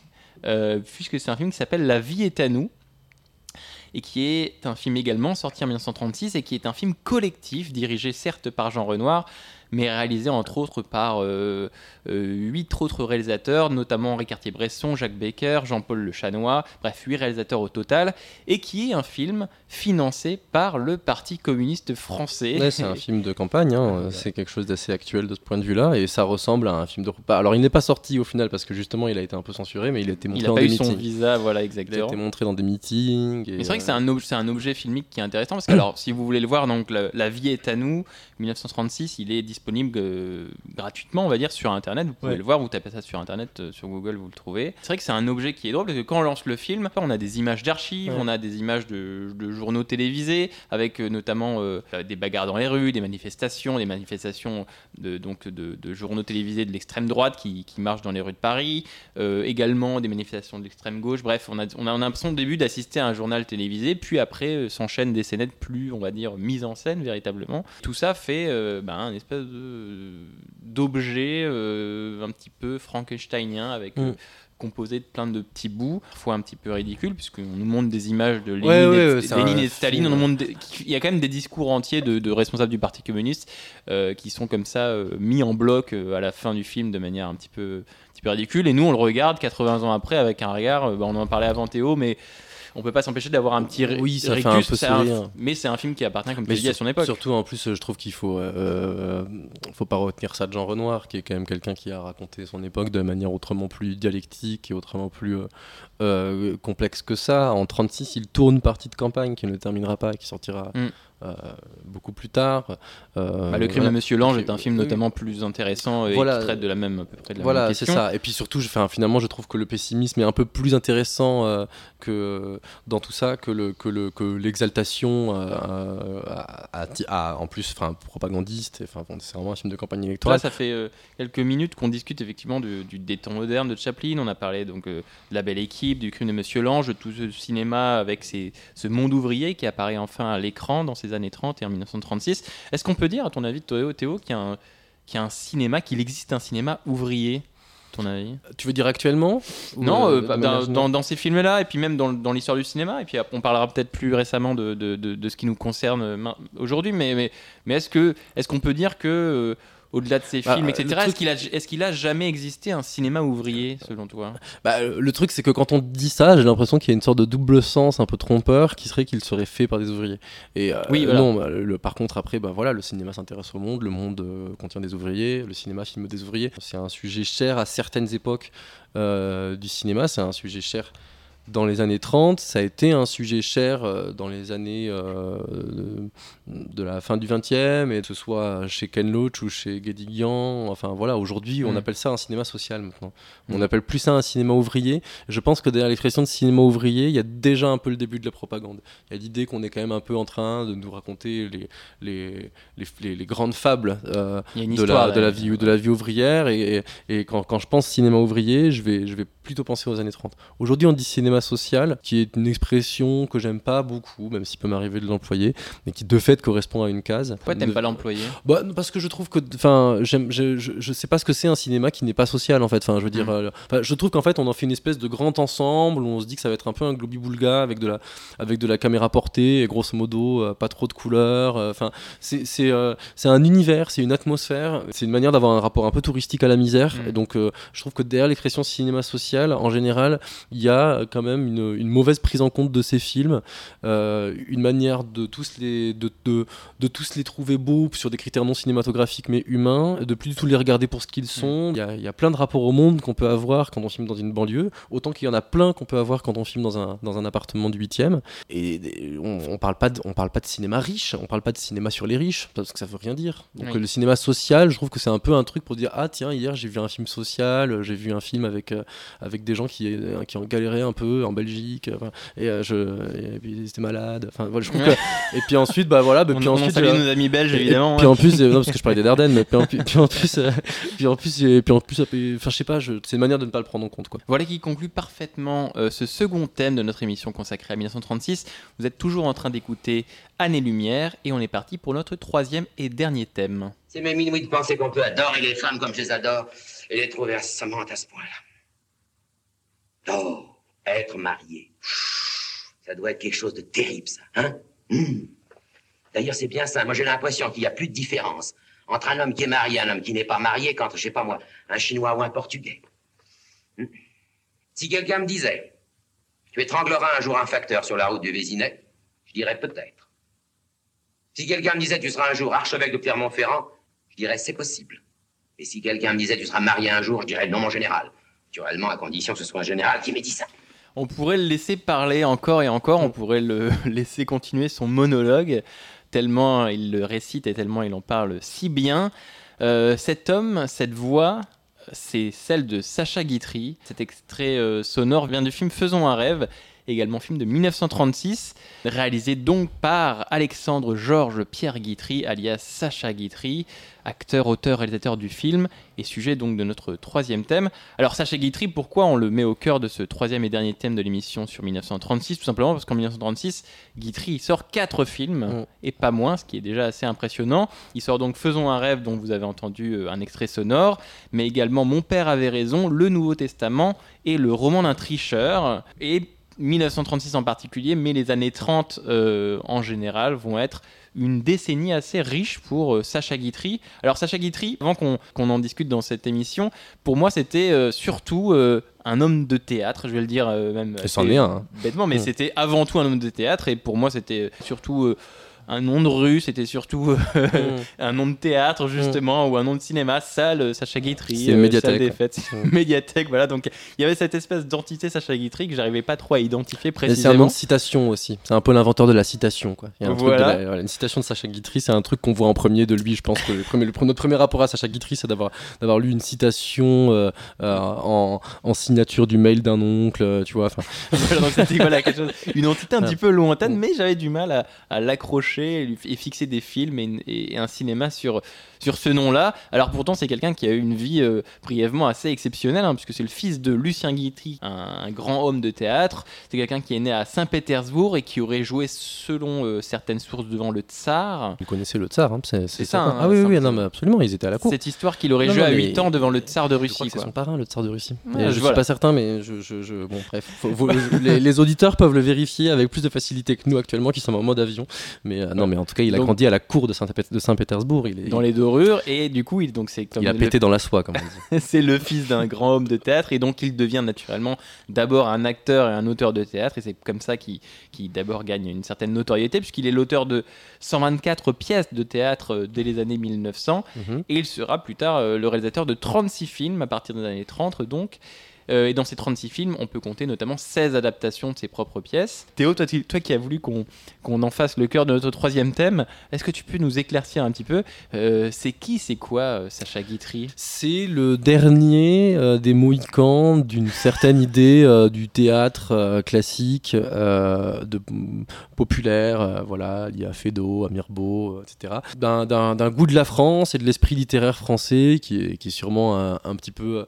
euh, puisque c'est un film qui s'appelle La vie est à nous. Et qui est un film également sorti en 1936 et qui est un film collectif dirigé certes par Jean Renoir mais réalisé entre autres par euh, euh, huit autres réalisateurs, notamment Henri Cartier-Bresson, Jacques Becker, Jean-Paul Le Chanois, bref, huit réalisateurs au total, et qui est un film financé par le Parti communiste français. Ouais, c'est un <laughs> film de campagne, hein. c'est quelque chose d'assez actuel de ce point de vue-là, et ça ressemble à un film de. Alors, il n'est pas sorti au final parce que justement, il a été un peu censuré, mais il a été montré il a dans pas des eu son meetings. visa, voilà, Il a exactement. été montré dans des meetings. et, Mais c'est vrai que euh, c'est un, ob- c'est un objet filmique qui est intéressant parce que, alors, si vous voulez le voir, donc la, La vie est à nous, 1936, il est disponible euh, gratuitement, on va dire, sur Internet. Vous pouvez Ouais. le voir, vous tapez ça sur Internet, euh, sur Google, vous le trouvez. C'est vrai que c'est un objet qui est drôle parce que quand on lance le film, on a des images d'archives, Ouais. on a des images de, de journaux télévisés avec euh, notamment des bagarres dans les rues, des manifestations, des manifestations de, donc de, de journaux télévisés de l'extrême droite qui, qui marchent dans les rues de Paris, également des manifestations de l'extrême gauche. Bref, on a, on a, on a l'impression au début d'assister à un journal télévisé, puis après s'enchaînent des scénettes plus, on va dire, mises en scène véritablement. Tout ça fait ben, un espèce de- d'objet euh, un petit peu frankensteinien avec. euh, Mm. composé de plein de petits bouts, parfois un petit peu ridicule, puisqu'on nous montre des images de Lénine, Ouais, ouais, et, ouais, c'est Lénine un et Staline, on nous montre des- il y a quand même des discours entiers de, de responsables du Parti communiste euh, qui sont comme ça euh, mis en bloc euh, à la fin du film de manière un petit peu, un petit peu ridicule. Et nous, on le regarde 80 ans après avec un regard. euh, bah, on en parlait avant Théo, mais on peut pas s'empêcher d'avoir un petit Oui, ça fait rictus. un peu C'est sourire. mais c'est un film qui appartient, comme tu dis, à son époque. Surtout, en plus, je trouve qu'il faut, euh, euh, faut pas retenir ça de Jean Renoir, qui est quand même quelqu'un qui a raconté son époque de manière autrement plus dialectique et autrement plus euh, euh, complexe que ça. En 36, il tourne partie de campagne qui ne terminera pas, et qui sortira Mm. Euh, beaucoup plus tard. Euh, Bah, le crime voilà. de Monsieur Lange est un film oui. notamment plus intéressant et Voilà. qui traite de la même à peu près de la Voilà, même c'est question. ça. Et puis surtout, je, enfin, finalement, je trouve que le pessimisme est un peu plus intéressant euh, que dans tout ça que le que le que l'exaltation euh, euh, en plus, enfin, propagandiste. et, Enfin, bon, c'est vraiment un film de campagne Là, électorale. ça fait euh, quelques minutes qu'on discute effectivement du, du- des temps modernes de Chaplin. On a parlé donc euh, de la belle équipe, du crime de Monsieur Lange, de tout ce cinéma avec ce monde ouvrier qui apparaît enfin à l'écran dans ces années 30 et en 1936. Est-ce qu'on peut dire, à ton avis, Théo, Théo qu'il y, a un- qu'il y a un cinéma, qu'il existe un cinéma ouvrier ton avis? Tu veux dire actuellement? Non, euh, euh, bah, dans, dans- dans ces films-là, et puis même dans, dans l'histoire du cinéma, et puis on parlera peut-être plus récemment de, de- de- de ce qui nous concerne euh, aujourd'hui, mais, mais, mais est-ce que est-ce qu'on peut dire que euh, au-delà de ces Bah, films, le etc., truc- est-ce qu'il a, jamais existé un cinéma ouvrier, selon toi? Bah, euh, le truc, c'est que quand on dit ça, j'ai l'impression qu'il y a une sorte de double sens un peu trompeur qui serait qu'il serait fait par des ouvriers. Et euh, Oui, voilà. non, bah, le, par contre, après, bah, voilà, le cinéma s'intéresse au monde, le monde euh, contient des ouvriers, le cinéma filme des ouvriers. C'est un sujet cher à certaines époques euh, du cinéma, c'est un sujet cher dans les années 30, ça a été un sujet cher euh, dans les années euh, de, de la fin du 20e, et que ce soit chez Ken Loach ou chez Guédiguian. Enfin voilà, aujourd'hui, on Mm. appelle ça un cinéma social maintenant. On Mm. n'appelle plus ça un cinéma ouvrier. Je pense que derrière l'expression de cinéma ouvrier, il y a déjà un peu le début de la propagande. Il y a l'idée qu'on est quand même un peu en train de nous raconter les, les, les, les- les grandes fables euh, de, histoire. la, de, la vie, de la vie ouvrière. Et, et- et quand, quand je pense cinéma ouvrier, je vais, je vais plutôt penser aux années 30. Aujourd'hui, on dit cinéma social, qui est une expression que j'aime pas beaucoup, même s'il peut m'arriver de l'employer, mais qui de fait correspond à une case. Pourquoi t'aimes De- pas l'employer? Bah, parce que je trouve que, enfin, je, je, je sais pas ce que c'est un cinéma qui n'est pas social en fait. Enfin, je veux dire, Mm. euh, je trouve qu'en fait, on en fait une espèce de grand ensemble où on se dit que ça va être un peu un globi-boulga avec de la, avec de la caméra portée et grosso modo euh, pas trop de couleurs. euh, Enfin, c'est, c'est, euh, c'est un univers, c'est une atmosphère, c'est une manière d'avoir un rapport un peu touristique à la misère. Mm. Et donc, euh, je trouve que derrière l'expression cinéma social, en général, il y a quand même une, une mauvaise prise en compte de ces films, euh, une manière de tous les, de, de, de tous les trouver beaux sur des critères non cinématographiques mais humains, de plus du tout les regarder pour ce qu'ils sont. Il y, a, il y a plein de rapports au monde qu'on peut avoir quand on filme dans une banlieue, autant qu'il y en a plein qu'on peut avoir quand on filme dans un, dans un appartement du 8e. Et, et on, on parle pas de, on parle pas de cinéma riche, on parle pas de cinéma sur les riches, parce que ça veut rien dire. Donc Oui. le cinéma social, je trouve que c'est un peu un truc pour dire ah tiens hier j'ai vu un film social, j'ai vu un film avec euh, avec des gens qui euh, qui ont galéré un peu en Belgique, euh, et euh, je et puis ils étaient malades. Enfin voilà, je trouve que et puis ensuite bah voilà, bah, On, puis on ensuite salue euh, nos amis belges, évidemment. Et, puis ouais. en plus, non parce que je parlais des Dardennes, mais puis en, puis en plus, euh, <laughs> puis en plus, et puis en plus, enfin je sais pas, c'est une manière de ne pas le prendre en compte quoi. Voilà qui conclut parfaitement euh, ce second thème de notre émission consacrée à 1936. Vous êtes toujours en train d'écouter Année Lumière et on est parti pour notre troisième et dernier thème. C'est même inouï de penser qu'on peut adorer les femmes comme je les adore et les trouver assommante à ce point-là. Oh, être marié. Ça doit être quelque chose de terrible, ça, hein? Hmm. D'ailleurs, c'est bien ça. Moi, j'ai l'impression qu'il n'y a plus de différence entre un homme qui est marié et un homme qui n'est pas marié qu'entre, je sais pas moi, un Chinois ou un Portugais. Hmm. Si quelqu'un me disait, tu étrangleras un jour un facteur sur la route du Vésinet, je dirais peut-être. Si quelqu'un me disait, tu seras un jour archevêque de Clermont-Ferrand, je dirais, c'est possible. Et si quelqu'un me disait, tu seras marié un jour, je dirais, non, mon général. Naturellement, à condition que ce soit un général qui m'ait dit ça. On pourrait le laisser parler encore et encore, on pourrait le <laughs> laisser continuer son monologue, tellement il le récite et tellement il en parle si bien. Euh, cet homme, cette voix, c'est celle de Sacha Guitry. Cet extrait euh, sonore vient du film Faisons un rêve, également film de 1936, réalisé donc par Alexandre Georges Pierre Guitry, alias Sacha Guitry, acteur, auteur, réalisateur du film, et sujet donc de notre troisième thème. Alors Sacha Guitry, pourquoi on le met au cœur de ce troisième et dernier thème de l'émission sur 1936 Tout simplement parce qu'en 1936, Guitry sort quatre films, Mm. et pas moins, ce qui est déjà assez impressionnant. Il sort donc Faisons un rêve, dont vous avez entendu euh, un extrait sonore, mais également Mon père avait raison, Le Nouveau Testament et Le roman d'un tricheur. Et 1936 en particulier, mais les années 30 euh, en général vont être une décennie assez riche pour euh, Sacha Guitry. Alors Sacha Guitry, avant qu'on en discute dans cette émission, pour moi c'était euh, surtout un homme de théâtre, je vais le dire même hein. bêtement, mais Mm. c'était avant tout un homme de théâtre et pour moi c'était surtout un nom de rue, c'était surtout euh, Mm. un nom de théâtre justement ou un nom de cinéma, salle euh, Sacha Guitry, C'est une médiathèque, salle des fêtes, Mm. <laughs> médiathèque, voilà. Donc il y avait cette espèce d'entité Sacha Guitry que j'arrivais pas trop à identifier Et C'est un précisément. nom de citation aussi. C'est un peu l'inventeur de la citation. Quoi. Il y a un truc de Voilà. la- voilà, une citation de Sacha Guitry, c'est un truc qu'on voit en premier de lui. Je pense que le premier, le- notre premier rapport à Sacha Guitry, c'est d'avoir, d'avoir lu une citation euh, euh, en, en signature du mail d'un oncle, euh, tu vois. Enfin, <laughs> Voilà, donc c'était voilà, quelque chose, une entité un Ah. <laughs> petit peu lointaine, mais j'avais du mal à, à l'accrocher et, fixer des films et un cinéma sur, sur ce nom-là. Alors pourtant, c'est quelqu'un qui a eu une vie euh, brièvement assez exceptionnelle, hein, puisque c'est le fils de Lucien Guitry, un, un grand homme de théâtre. C'est quelqu'un qui est né à Saint-Pétersbourg et qui aurait joué, selon euh, certaines sources, devant le Tsar. vous connaissez le tsar, hein, c'est, ça, hein, ah oui, oui, non, mais absolument, ils étaient à la cour. Cette histoire qu'il aurait Non, joué non, à mais 8 ans devant le Tsar de Je Russie. c'est son parrain, le tsar de Russie. Ouais, Mais je voilà. suis pas certain, mais je, je, je- bon, bref, Faut- les, les auditeurs peuvent le vérifier avec plus de facilité que nous actuellement, qui sommes en mode avion. Mais euh, non, mais en tout cas, il a Donc- grandi à la cour de Saint- de Saint-Pétersbourg. Il, est- Dans les et du coup, il, donc c'est comme il a le- pété dans la soie, comme on dit. <laughs> c'est le fils d'un grand homme de théâtre et donc il devient naturellement d'abord un acteur et un auteur de théâtre et c'est comme ça qu'il qu'il d'abord gagne une certaine notoriété puisqu'il est l'auteur de 124 pièces de théâtre euh, dès les années 1900 Mhm. et il sera plus tard euh, le réalisateur de 36 films à partir des années 30 donc. Euh, et dans ces 36 films, on peut compter notamment 16 adaptations de ses propres pièces. Théo, toi, qui as voulu qu'on qu'on en fasse le cœur de notre troisième thème, est-ce que tu peux nous éclaircir un petit peu euh, C'est qui, c'est quoi euh, Sacha Guitry? C'est le dernier des Mohicans d'une certaine idée du théâtre classique, de, mm, populaire, voilà, lié à Feydeau, à Mirbeau, euh, etc. D'un- goût de la France et de l'esprit littéraire français qui est, qui est sûrement un, un petit peu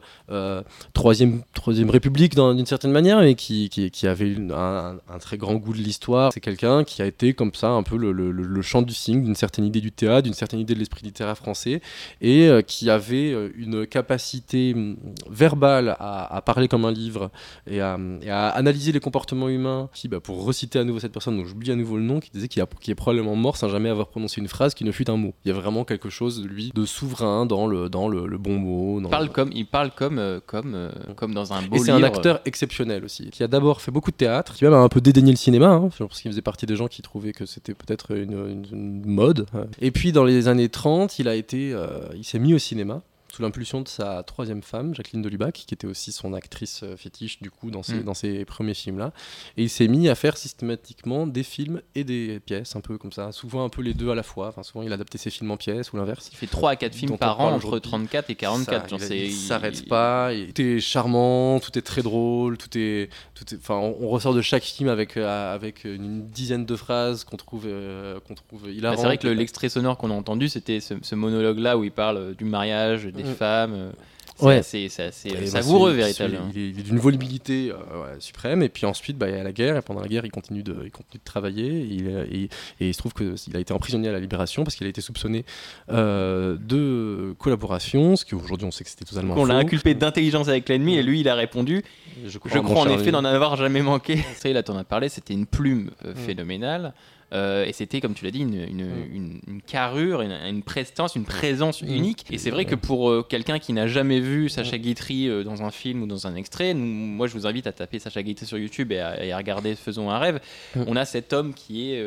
troisième, troisième République d'une certaine manière, mais qui, qui, qui avait une- un, un très grand goût de l'histoire. C'est quelqu'un qui a été comme ça un peu le, le, le- chant du cygne d'une certaine idée du théâtre, d'une certaine idée de l'esprit littéraire français et euh, qui avait euh, une capacité hum, verbale à, à parler comme un livre et à, et à analyser les comportements humains qui, bah, pour reciter à nouveau cette personne, donc j'oublie à nouveau le nom, qui disait qu'il est probablement mort sans jamais avoir prononcé une phrase qui ne fut un mot. Il y a vraiment quelque chose de lui de souverain dans le, dans le, le bon mot. dans Il parle le- comme, il parle comme, euh, comme, euh, comme dans un beau et c'est un acteur exceptionnel aussi, qui a d'abord fait beaucoup de théâtre, qui même a un peu dédaigné le cinéma, hein, parce qu'il faisait partie des gens qui trouvaient que c'était peut-être une, une- une mode. Et puis dans les années 30, il a été, euh, il s'est mis au cinéma sous l'impulsion de sa troisième femme, Jacqueline Delubac, qui était aussi son actrice euh, fétiche du coup dans ses, Mm. dans ses premiers films-là. Et il s'est mis à faire systématiquement des films et des pièces, un peu comme ça, souvent un peu les deux à la fois. Enfin, souvent il adaptait ses films en pièces ou l'inverse. Il fait 3 à 4 films par an entre aujourd'hui. 34 et 44. Ça, genre, il, il s'arrête pas. tout est charmant, tout est très drôle, tout est, tout est. Enfin, on, on ressort de chaque film avec euh, avec une dizaine de phrases qu'on trouve euh, qu'on trouve Bah, hilarantes. c'est vrai que le- l'extrait sonore qu'on a entendu, c'était ce, ce monologue-là où il parle du mariage, des Mm. femmes. euh, C'est Ouais. assez, c'est assez, euh, Et bah, savoureux, véritablement. Il est, il est d'une volubilité euh, ouais, suprême. Et puis ensuite, bah, il y a la guerre. Et pendant la guerre, il continue de, il continue de travailler. Et, il, est- et- et il se trouve qu'il a été emprisonné à la Libération parce qu'il a été soupçonné euh, de collaboration, ce qu'aujourd'hui on sait que c'était totalement On l'a inculpé d'intelligence avec l'ennemi et lui, il a répondu Je crois en effet d'en avoir jamais manqué. Ça, là, t'en as parlé, c'était une plume euh, Mm. phénoménale. Euh, et c'était, comme tu l'as dit, une, une, une- une carrure, une, prestance, une présence Mm. unique. Et c'est vrai que pour euh, quelqu'un qui n'a jamais vu Sacha Guitry euh, dans un film ou dans un extrait, nous- moi je vous invite à taper Sacha Guitry sur YouTube et à, et à regarder Faisons un rêve. Mm. On a cet homme qui est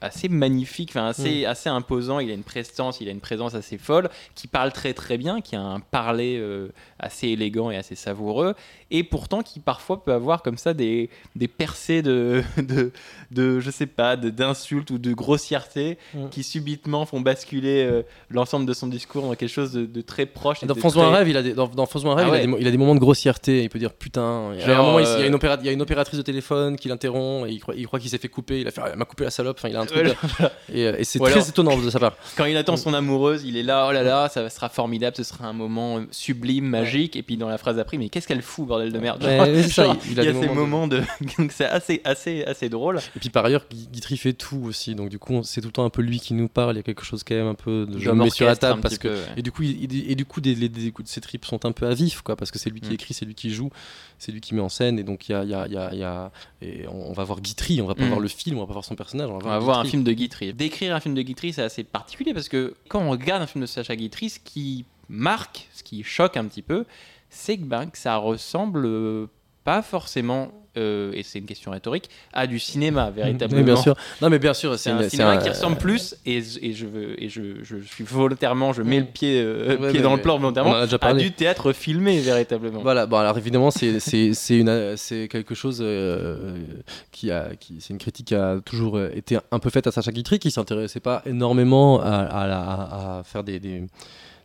assez magnifique, assez, assez imposant. Il a une prestance, il a une présence assez folle, qui parle très très bien, qui a un parler assez élégant et assez savoureux, et pourtant qui parfois peut avoir comme ça des, des percées de, <laughs> de, de je sais pas, d'insultes ou de grossièreté Mm. qui subitement font basculer euh, l'ensemble de son discours dans quelque chose de, de très proche. et Dans un très- rêve, il a des, dans, un rêve, Ah il, a des, il a des moments de grossièreté. Il peut dire putain. Il y a, Genre, un moment, il, il y a euh, une opéra- il y a une opératrice de téléphone qui l'interrompt et il croit, il croit qu'il s'est fait couper. Il a fait ah, elle m'a coupé la salope. Enfin, il a un truc. Et, euh, et c'est très étonnant de sa part. <laughs> Quand il attend son amoureuse, il est là, oh là là, ça sera formidable, ce sera un moment euh, sublime, magique, et puis dans la phrase après, mais qu'est-ce qu'elle fout, bordel de merde Ouais, Genre- c'est ça, genre, il- a y a des ces moments de. Donc <laughs> c'est assez, assez, assez drôle. Et puis par ailleurs, Guitry fait tout aussi. Donc du coup, c'est tout le temps un peu lui qui nous parle. Il y a quelque chose quand même un peu de je me mets sur la table parce que peu, ouais. et du coup, il- il- et du coup, des, les- des de ses tripes sont un peu à vif, quoi, parce que c'est lui qui Mm. écrit, c'est lui qui joue, c'est lui qui met en scène. Et donc il y a, il y a- il y a- il y a- et on, on va voir Guitry, on va pas Mm. voir le film, on va pas voir son personnage, on va On voir, va voir un film de Guitry. Décrire un film de Guitry, c'est assez particulier parce que quand on regarde un film de Sacha Guitry, ce qui marque, ce qui choque un petit peu, c'est que, ben, que ça ressemble euh, pas forcément, euh, et c'est une question rhétorique, à du cinéma véritablement. Oui, bien sûr. Non, mais bien sûr, C'est un cinéma un- qui ressemble plus, et, et je veux, et je, je suis volontairement, je mets le pied, euh, Ouais, pied mais- dans le plan on volontairement, en a déjà à du théâtre filmé véritablement. Voilà, bon alors évidemment c'est c'est c'est une c'est quelque chose euh, qui a qui c'est une critique qui a toujours été un peu faite à Sacha Guitry qui s'intéressait pas énormément à, à, la- à faire des, des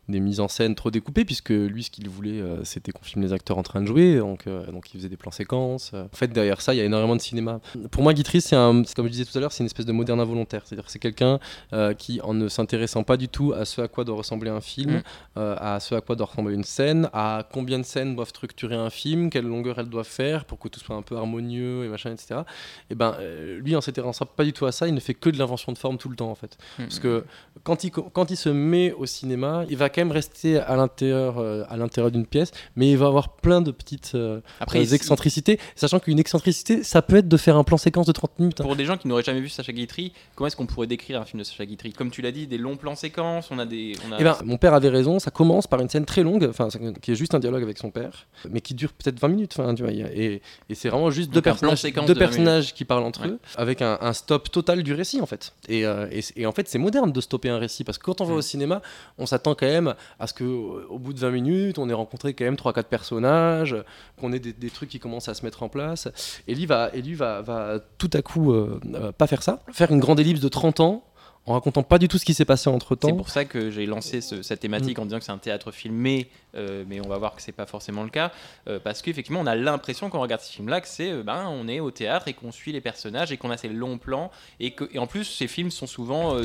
des mises en scène trop découpées puisque lui ce qu'il voulait euh, c'était qu'on filme les acteurs en train de jouer donc euh, donc il faisait des plans séquences en fait derrière ça il y a énormément de cinéma pour moi Guitry c'est comme je disais tout à l'heure c'est une espèce de moderne involontaire c'est-à-dire que c'est quelqu'un euh, qui en ne s'intéressant pas du tout à ce à quoi doit ressembler un film Mm. à ce à quoi doit ressembler une scène, à combien de scènes doivent structurer un film, quelle longueur elles doivent faire pour que tout soit un peu harmonieux et machin, etc. Et ben, euh, lui, en s'intéressant pas du tout à ça, il ne fait que de l'invention de forme tout le temps, en fait. Mm. Parce que quand il, quand il se met au cinéma, il va quand même rester à l'intérieur euh, à l'intérieur d'une pièce, mais il va avoir plein de petites euh, Après, euh, excentricités, sachant qu'une excentricité, ça peut être de faire un plan séquence de 30 minutes. hein. Pour des gens qui n'auraient jamais vu Sacha Guitry, comment est-ce qu'on pourrait décrire un film de Sacha Guitry? Comme tu l'as dit, des longs plans séquences, on a des. On a... Eh ben, mon père avait raison, ça commence par une scène très longue, enfin, qui est juste un dialogue avec son père, mais qui dure peut-être 20 minutes, enfin, tu vois, et, et c'est vraiment juste deux Donc personnages, séquence deux de 20 personnages qui parlent entre Ouais. eux, avec un, un stop total du récit, en fait. Et, euh, et, et en fait, c'est moderne de stopper un récit, parce que quand on va Mm. au cinéma, on s'attend quand même à ce que au au bout de 20 minutes, on ait rencontré quand même 3-4 personnages, qu'on ait des, des trucs qui commencent à se mettre en place. Et lui va, et lui va, va tout à coup euh, euh, pas faire ça, faire une grande ellipse de 30 ans, en racontant pas du tout ce qui s'est passé entre temps. C'est pour ça que j'ai lancé ce- cette thématique Mm. en disant que c'est un théâtre filmé, euh, mais on va voir que c'est pas forcément le cas, euh, parce qu'effectivement on a l'impression quand on regarde ce film-là que c'est, euh, ben, on est au théâtre et qu'on suit les personnages et qu'on a ces longs plans et que, et en plus ces films sont souvent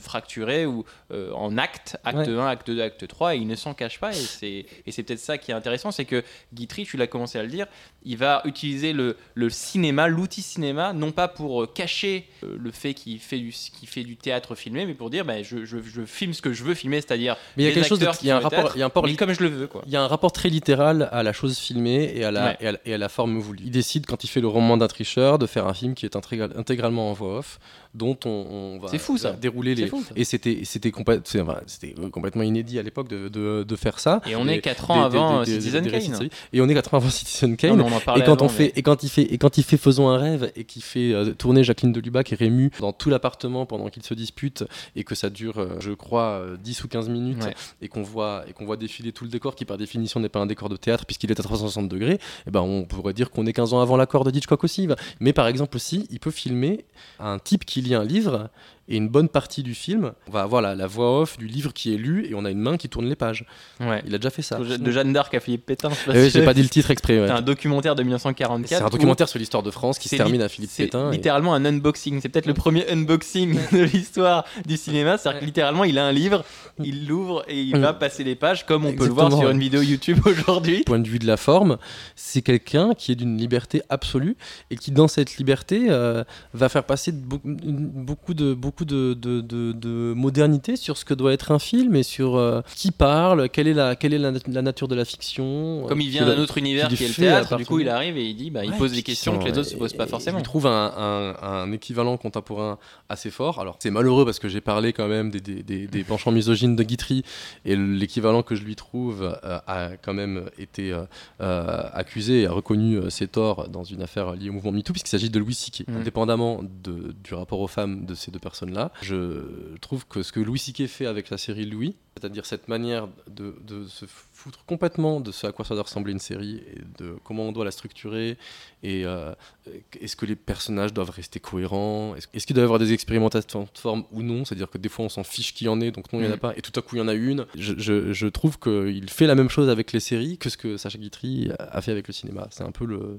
fracturés ou en actes, acte Ouais. 1, acte 2, acte 3, et ils ne s'en cachent pas et c'est et c'est peut-être ça qui est intéressant, c'est que Guitry, tu l'as commencé à le dire, il va utiliser le, le cinéma, l'outil cinéma, non pas pour cacher le fait qu'il fait du, qu'il fait du théâtre filmé, mais pour dire ben, je, je- je filme ce que je veux filmer, c'est-à-dire Mais il y a quelque chose de- qui il y a un rapport- il y a un rapport- je le veux. Quoi. Il y a un rapport très littéral à la chose filmée et à la, Ouais. et à la, et à la forme voulue. Il décide, quand il fait le roman d'un tricheur, de faire un film qui est intégral- intégralement en voix off, dont on, on va fou, ça. dérouler C'est les. fou, ça. Et c'était complè- enfin, euh, complètement inédit à l'époque de, de, de faire ça. Et on est Des- 4 ans des- avant des- Citizen des Kane. Et on est 4 ans avant Citizen Kane. Non, mais on en parlait Et quand, avant, on fait, mais- et, quand il fait, et quand il fait Faisons un rêve et qu'il fait euh, tourner Jacqueline de Lubac et Rému dans tout l'appartement pendant qu'ils se disputent et que ça dure, euh, je crois, euh, 10 ou 15 minutes Ouais. et qu'on voit, et qu'on voit défiler tout le décor qui par définition n'est pas un décor de théâtre puisqu'il est à 360 degrés, et ben on pourrait dire qu'on est 15 ans avant l'accord de Hitchcock aussi. Mais par exemple aussi, il peut filmer un type qui lit un livre Et une bonne partie du film, on va avoir la, la voix off du livre qui est lu et on a une main qui tourne les pages. Ouais. Il a déjà fait ça. De Jeanne d'Arc à Philippe Pétain. je sais pas Eh oui, J'ai pas dit le titre exprès. ouais. C'est un documentaire de 1944. C'est un documentaire sur l'histoire de France qui se c'est termine à Philippe C'est Pétain. et- littéralement un unboxing. C'est peut-être le premier unboxing <laughs> de l'histoire du cinéma. C'est-à-dire que littéralement, il a un livre, il l'ouvre et il Mm. va passer les pages comme on peut le voir sur une vidéo YouTube <laughs> aujourd'hui. point de vue de la forme, c'est quelqu'un qui est d'une liberté absolue et qui, dans cette liberté, euh, va faire passer beaucoup de beaucoup de, de, de- de modernité sur ce que doit être un film et sur euh, qui parle, quelle est la quelle est la, la nature de la fiction. Comme il euh, vient d'un autre univers qui est le théâtre, du coup il arrive et il dit, bah, il Ouais, pose des questions que les autres se et- posent pas forcément. Je trouve un, un- un équivalent contemporain assez fort. Alors c'est malheureux parce que j'ai parlé quand même des, des, des- des penchants misogynes de Guitry et l'équivalent que je lui trouve euh, a quand même été euh, euh, accusé et a reconnu euh, ses torts dans une affaire liée au mouvement MeToo puisqu'il s'agit de Louis C.K. Mm. Indépendamment de- du rapport aux femmes de ces deux personnes-là, je trouve que ce que Louis C.K. fait avec la série Louis, c'est-à-dire cette manière de, de se foutre complètement de ce à quoi ça doit ressembler une série et de comment on doit la structurer et euh, est-ce que les personnages doivent rester cohérents Est-ce qu'il doit y avoir des expérimentations de forme ou non C'est-à-dire que des fois on s'en fiche qu'il y en ait, donc non il n'y en a Mm. pas, et tout à coup il y en a une. Je, je- je trouve qu'il fait la même chose avec les séries que ce que Sacha Guitry a fait avec le cinéma. C'est un peu le...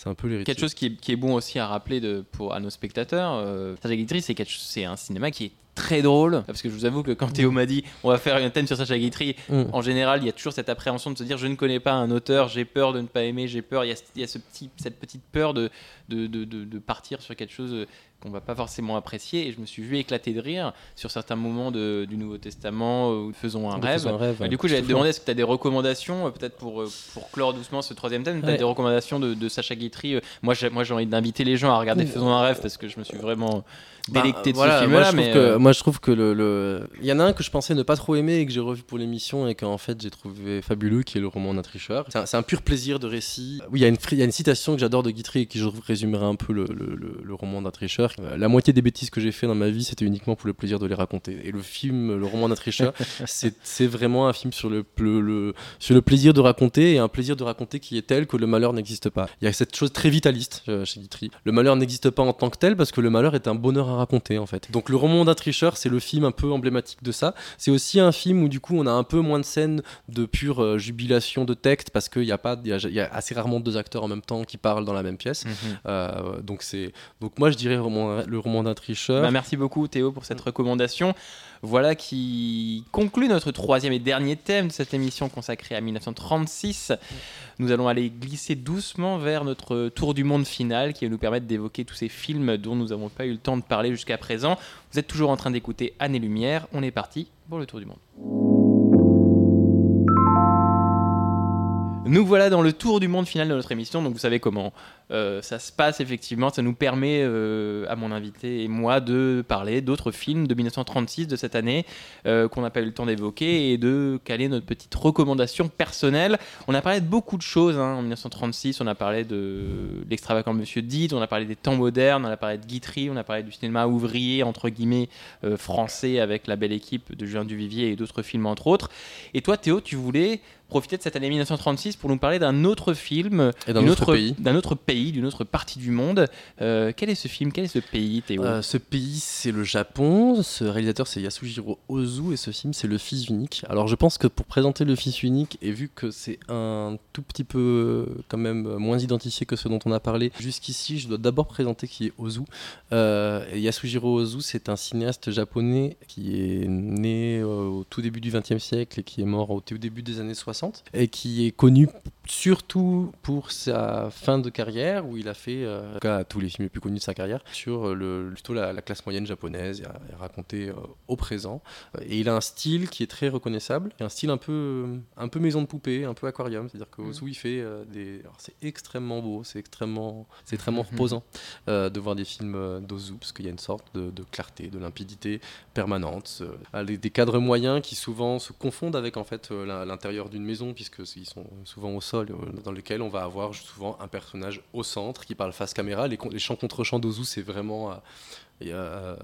C'est un peu l'héritier. Quelque chose qui est, qui est bon aussi à rappeler de, pour, à nos spectateurs, euh, Sacha Guitry, c'est un cinéma qui est très drôle. Parce que je vous avoue que quand Théo m'a dit on va faire un thème sur Sacha Guitry, Mm. en général, il y a toujours cette appréhension de se dire je ne connais pas un auteur, j'ai peur de ne pas aimer, j'ai peur. Il y a, il y a ce petit, cette petite peur de, de, de, de- de partir sur quelque chose euh, qu'on va pas forcément apprécier. Et je me suis vu éclater de rire sur certains moments de- du Nouveau Testament euh, où faisons un De rêve. un rêve, du coup, j'allais te demander est-ce que tu as des recommandations, euh, peut-être pour, euh, pour clore doucement ce troisième thème, peut-être Ouais. des recommandations de, de Sacha Guitry. Moi, j'ai, moi, j'ai envie d'inviter les gens à regarder. Faisons un rêve parce que je me suis vraiment délecté de voilà, ce moi, film-là. je trouve Mais que, euh, moi je trouve que le, le- il y en a un que je pensais ne pas trop aimer et que j'ai revu pour l'émission et qu'en fait j'ai trouvé fabuleux qui est le roman d'un tricheur. C'est un, pur plaisir de récit. Oui il y a une fri- il y a une citation que j'adore de Guitry et qui je résumerai un peu le, le- le- le roman d'un tricheur. Euh, la moitié des bêtises que j'ai fait dans ma vie c'était uniquement pour le plaisir de les raconter. Et le film le roman d'un tricheur <laughs> c'est vraiment un film sur le, le- le- sur le plaisir de raconter et un plaisir de raconter qui est tel que le malheur n'existe pas. Il y a cette chose très vitaliste euh, chez Guitry. Le malheur n'existe pas en tant que tel parce que le malheur est un bonheur à raconter en fait. Donc le roman d'un tricheur c'est le film un peu emblématique de ça. C'est aussi un film où du coup on a un peu moins de scènes de pure euh, jubilation de texte parce qu'il y a pas il y y a assez rarement deux acteurs en même temps qui parlent dans la même pièce. Mhm. Euh, donc c'est donc moi je dirais le roman, le roman d'un tricheur. Bah, merci beaucoup Théo pour cette recommandation. Voilà qui conclut notre troisième et dernier thème de cette émission consacrée à 1936. Nous allons aller glisser doucement vers notre tour du monde final qui va nous permettre d'évoquer tous ces films dont nous n'avons pas eu le temps de parler jusqu'à présent. Vous êtes toujours en train d'écouter Année Lumière. On est parti pour le tour du monde. Nous voilà dans le tour du monde final de notre émission, donc vous savez comment euh, ça se passe effectivement. Ça nous permet euh, à mon invité et moi de parler d'autres films de 1936 de cette année euh, qu'on n'a pas eu le temps d'évoquer et de caler notre petite recommandation personnelle. On a parlé de beaucoup de choses hein, en 1936. On a parlé de l'extravagant Monsieur Did, on a parlé des temps modernes, on a parlé de Guitry, on a parlé du cinéma ouvrier entre guillemets français avec la belle équipe de Julien Duvivier et d'autres films entre autres. Et toi Théo, tu voulais profiter de cette année 1936 pour nous parler d'un autre film, notre autre- pays d'un autre pays, d'une autre partie du monde. Euh, quel est ce film? Quel est ce pays, Théo? Euh, ce pays, c'est le Japon. Ce réalisateur, c'est Yasujiro Ozu. Et ce film, c'est Le Fils Unique. Alors, je pense que pour présenter Le Fils Unique, et vu que c'est un tout petit peu, quand même, moins identifié que ce dont on a parlé jusqu'ici, je dois d'abord présenter qui est Ozu. Euh, Yasujiro Ozu, c'est un cinéaste japonais qui est né euh, au tout début du XXe siècle et qui est mort au tout début des années 60. Et qui est connu surtout pour sa fin de carrière, où il a fait euh, en tout cas, tous les films les plus connus de sa carrière, sur euh, le, plutôt la, la classe moyenne japonaise, et, raconté euh, au présent. Et il a un style qui est très reconnaissable, un style un peu, un peu maison de poupée, un peu aquarium, c'est-à-dire que Ozu, il fait euh, des... C'est extrêmement beau, c'est extrêmement, c'est extrêmement Mhm. reposant de voir des films d'Ozu, parce qu'il y a une sorte de, de clarté, de limpidité permanente, des cadres moyens qui souvent se confondent avec en fait l'intérieur d'une maison, puisque ils sont souvent au sol, euh, dans lequel on va avoir souvent un personnage au centre qui parle face caméra. Les, chants contre chants d'Ozu, c'est vraiment euh,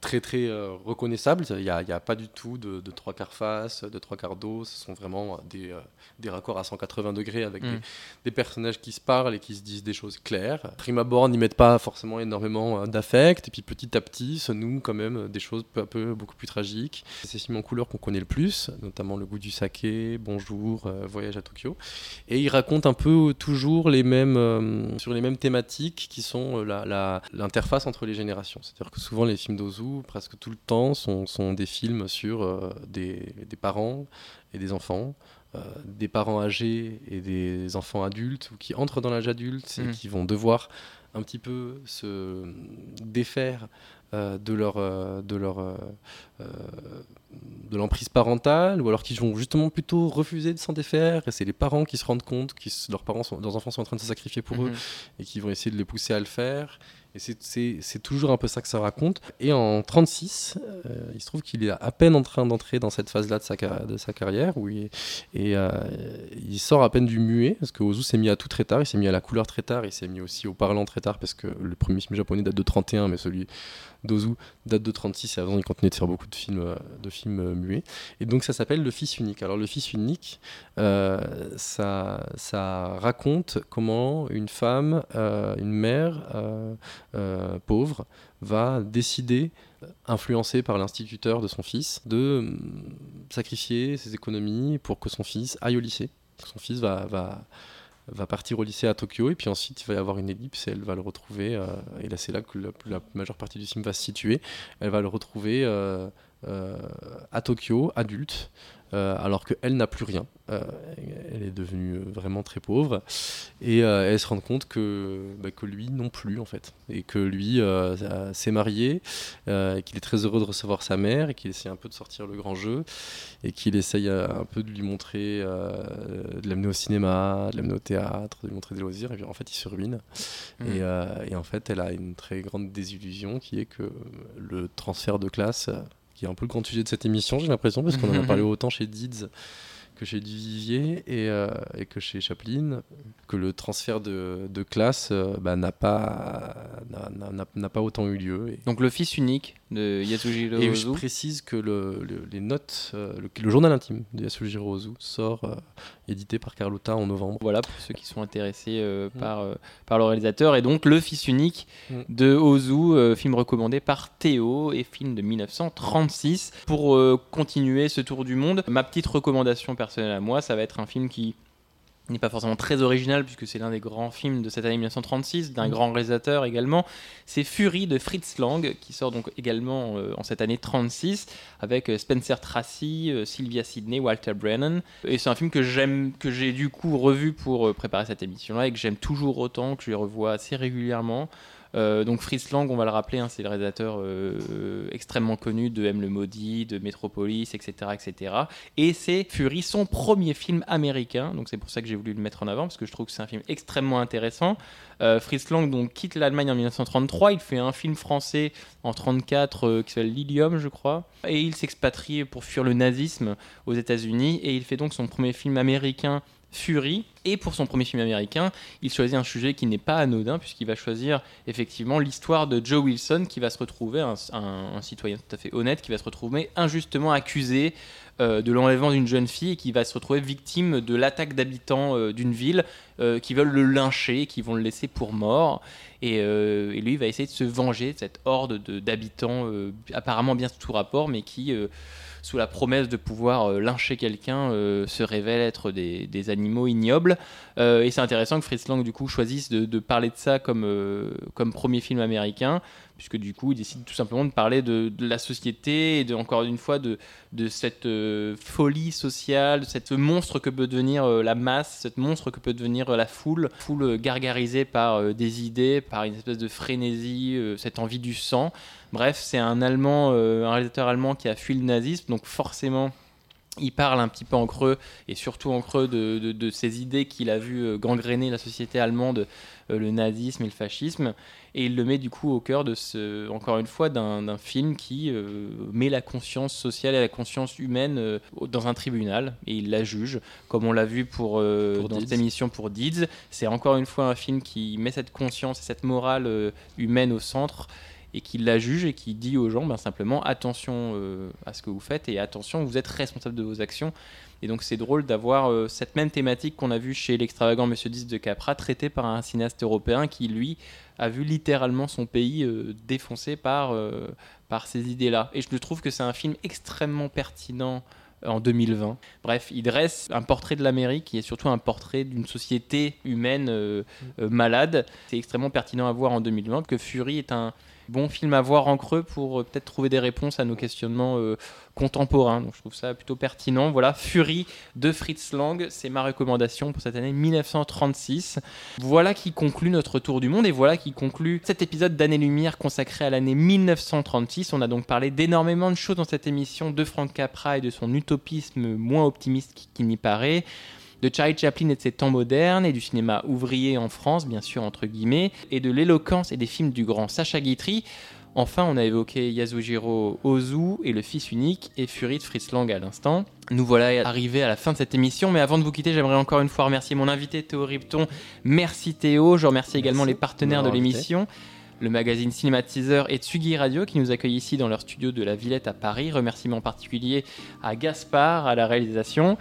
très très euh, reconnaissable. Il n'y a, pas du tout de, de trois quarts face, de trois quarts dos. Ce sont vraiment des, euh, des raccords à 180 degrés avec Mm. des, des personnages qui se parlent et qui se disent des choses claires. Prime abord, n'y mettent pas forcément énormément d'affect. Et puis petit à petit, se nouent quand même des choses peu à peu beaucoup plus tragiques. C'est en couleur qu'on connaît le plus, notamment Le goût du saké, Bonjour, euh, Voyage à Tokyo. Et il raconte un peu toujours les mêmes, euh, sur les mêmes thématiques qui sont la- la- l'interface entre les générations. C'est-à-dire que souvent les films d'Ozu, presque tout le temps, sont, sont des films sur euh, des, des parents et des enfants. euh, des parents âgés et des enfants adultes ou qui entrent dans l'âge adulte et Mhm. qui vont devoir un petit peu se défaire euh, de leur de leur de l'emprise parentale ou alors qui vont justement plutôt refuser de s'en défaire et c'est les parents qui se rendent compte que leurs parents sont, leurs enfants sont en train de se sacrifier pour eux Mhm. et qui vont essayer de les pousser à le faire. Et c'est- toujours un peu ça que ça raconte. Et en 36, euh, il se trouve qu'il est à peine en train d'entrer dans cette phase-là de sa, car- de sa carrière, où il, et euh, il sort à peine du muet, parce que Ozu s'est mis à tout très tard, il s'est mis à la couleur très tard, il s'est mis aussi au parlant très tard, parce que le premier film japonais date de 31, mais celui d'Ozu date de 36, et avant il continuait de faire beaucoup de films, euh, de films euh, muets. Et donc ça s'appelle Le Fils Unique. Alors Le Fils Unique, euh, ça, ça raconte comment une femme, une mère pauvre, va décider, influencée par l'instituteur de son fils, de hum, sacrifier ses économies pour que son fils aille au lycée. Son fils va, va, va partir au lycée à Tokyo et puis ensuite il va y avoir une ellipse et elle va le retrouver. euh, et là c'est là que la, majeure partie du film va se situer. Elle va le retrouver euh, euh, à Tokyo, adulte, euh, alors qu'elle n'a plus rien. Euh, elle est devenue euh, vraiment très pauvre et euh, elle se rend compte que, bah, que lui non plus en fait et que lui s'est marié qu'il est très heureux de recevoir sa mère et qu'il essaie un peu de sortir le grand jeu et qu'il essaye un peu de lui montrer de l'amener au cinéma de l'amener au théâtre de lui montrer des loisirs et puis en fait il se ruine Mhm. et, et en fait elle a une très grande désillusion qui est que le transfert de classe qui est un peu le grand sujet de cette émission, j'ai l'impression, parce qu'on en a <laughs> parlé autant chez Dids que chez Duvivier et, euh, et que chez Chaplin, que le transfert de, de classe euh, bah, n'a pas, n'a- pas autant eu lieu. Et, Donc le fils unique de Yasujiro et je Ozu. précise que le- le- les notes, euh, le, le journal intime de Yasujiro Ozu sort édité par Carlotta en novembre. Voilà pour ceux qui sont intéressés euh, Mm. par, euh, par le réalisateur. Et donc Le Fils Unique Mm. de Ozu, euh, film recommandé par Théo et film de 1936. Pour continuer ce tour du monde, ma petite recommandation personnelle à moi, ça va être un film qui n'est pas forcément très original puisque c'est l'un des grands films de cette année 1936 d'un Mm. grand réalisateur également. C'est Fury de Fritz Lang qui sort donc également euh, en cette année 36 avec euh, Spencer Tracy, euh, Sylvia Sidney, Walter Brennan. Et c'est un film que j'aime que j'ai du coup revu pour préparer cette émission là et que j'aime toujours autant que je les revois assez régulièrement euh, donc Fritz Lang, on va le rappeler, hein, c'est le réalisateur euh, extrêmement connu de M le Maudit, de Metropolis, etc., etc. Et c'est Fury, son premier film américain. Donc c'est pour ça que j'ai voulu le mettre en avant parce que je trouve que c'est un film extrêmement intéressant. Euh, Fritz Lang donc quitte l'Allemagne en 1933. Il fait un film français en 34 euh, qui s'appelle Lilium, je crois, et il s'expatrie pour fuir le nazisme aux États-Unis. Et il fait donc son premier film américain. Fury. Et pour son premier film américain, il choisit un sujet qui n'est pas anodin, puisqu'il va choisir effectivement l'histoire de Joe Wilson, qui va se retrouver, un, citoyen tout à fait honnête, qui va se retrouver injustement accusé euh, de l'enlèvement d'une jeune fille et qui va se retrouver victime de l'attaque d'habitants euh, d'une ville euh, qui veulent le lyncher, qui vont le laisser pour mort. Et, et lui, il va essayer de se venger de cette horde de- d'habitants, apparemment bien sous tout rapport, mais qui, sous la promesse de pouvoir euh, lyncher quelqu'un, euh, se révèlent être des, animaux ignobles. Euh, et c'est intéressant que Fritz Lang, du coup, choisisse de, de parler de ça comme, premier film américain, puisque du coup, il décide tout simplement de parler de, la société et encore une fois de, cette folie sociale, de cette monstre que peut devenir la masse, cette monstre que peut devenir la foule, foule gargarisée par des idées, par une espèce de frénésie, cette envie du sang. Bref, c'est un Allemand, euh, un réalisateur allemand qui a fui le nazisme, donc forcément. Il parle un petit peu en creux, et surtout en creux de, de- de ces idées qu'il a vu euh, gangréner la société allemande, euh, le nazisme et le fascisme, et il le met du coup au cœur de ce, encore une fois, d'un d'un film qui euh, met la conscience sociale et la conscience humaine euh, dans un tribunal, et il la juge, comme on l'a vu pour, euh, Pour dans Deeds. cette émission pour Deeds. C'est encore une fois un film qui met cette conscience et cette morale humaine au centre, et qui la juge et qui dit aux gens ben, simplement attention euh, à ce que vous faites et attention, vous êtes responsable de vos actions. Et donc c'est drôle d'avoir euh, cette même thématique qu'on a vue chez l'extravagant Monsieur 10 de Capra, traitée par un cinéaste européen qui, lui, a vu littéralement son pays euh, défoncé par, euh, par ces idées-là. Et je trouve que c'est un film extrêmement pertinent en 2020. Bref, il dresse un portrait de l'Amérique qui est surtout un portrait d'une société humaine malade. C'est extrêmement pertinent à voir en 2020 que Fury est un bon film à voir en creux pour euh, peut-être trouver des réponses à nos questionnements euh, contemporains. Donc je trouve ça plutôt pertinent. Voilà, Fury de Fritz Lang, c'est ma recommandation pour cette année 1936. Voilà qui conclut notre tour du monde et voilà qui conclut cet épisode d'Année Lumière consacré à l'année 1936. On a donc parlé d'énormément de choses dans cette émission de Frank Capra et de son utopisme moins optimiste qu'il n'y paraît de Charlie Chaplin et de ses temps modernes, et du cinéma ouvrier en France, bien sûr, entre guillemets, et de l'éloquence et des films du grand Sacha Guitry. Enfin, on a évoqué Yasujiro Ozu et le fils unique et Fury de Fritz Lang à l'instant. Nous voilà arrivés à la fin de cette émission, mais avant de vous quitter, j'aimerais encore une fois remercier mon invité Théo Ripton. Merci Théo, je remercie également les partenaires de l'émission le magazine Cinématiseur et Tsugi Radio qui nous accueille ici dans leur studio de la Villette à Paris. Remerciements particuliers à Gaspard à la réalisation.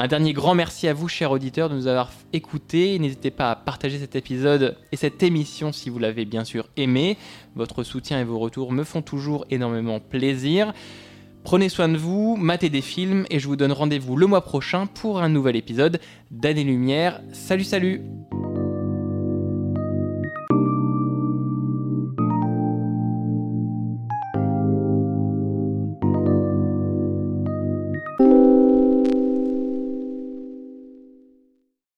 Un dernier grand merci à vous, chers auditeurs, de nous avoir écoutés. N'hésitez pas à partager cet épisode et cette émission si vous l'avez bien sûr aimé. Votre soutien et vos retours me font toujours énormément plaisir. Prenez soin de vous, matez des films et je vous donne rendez-vous le mois prochain pour un nouvel épisode d'Année Lumière. Salut salut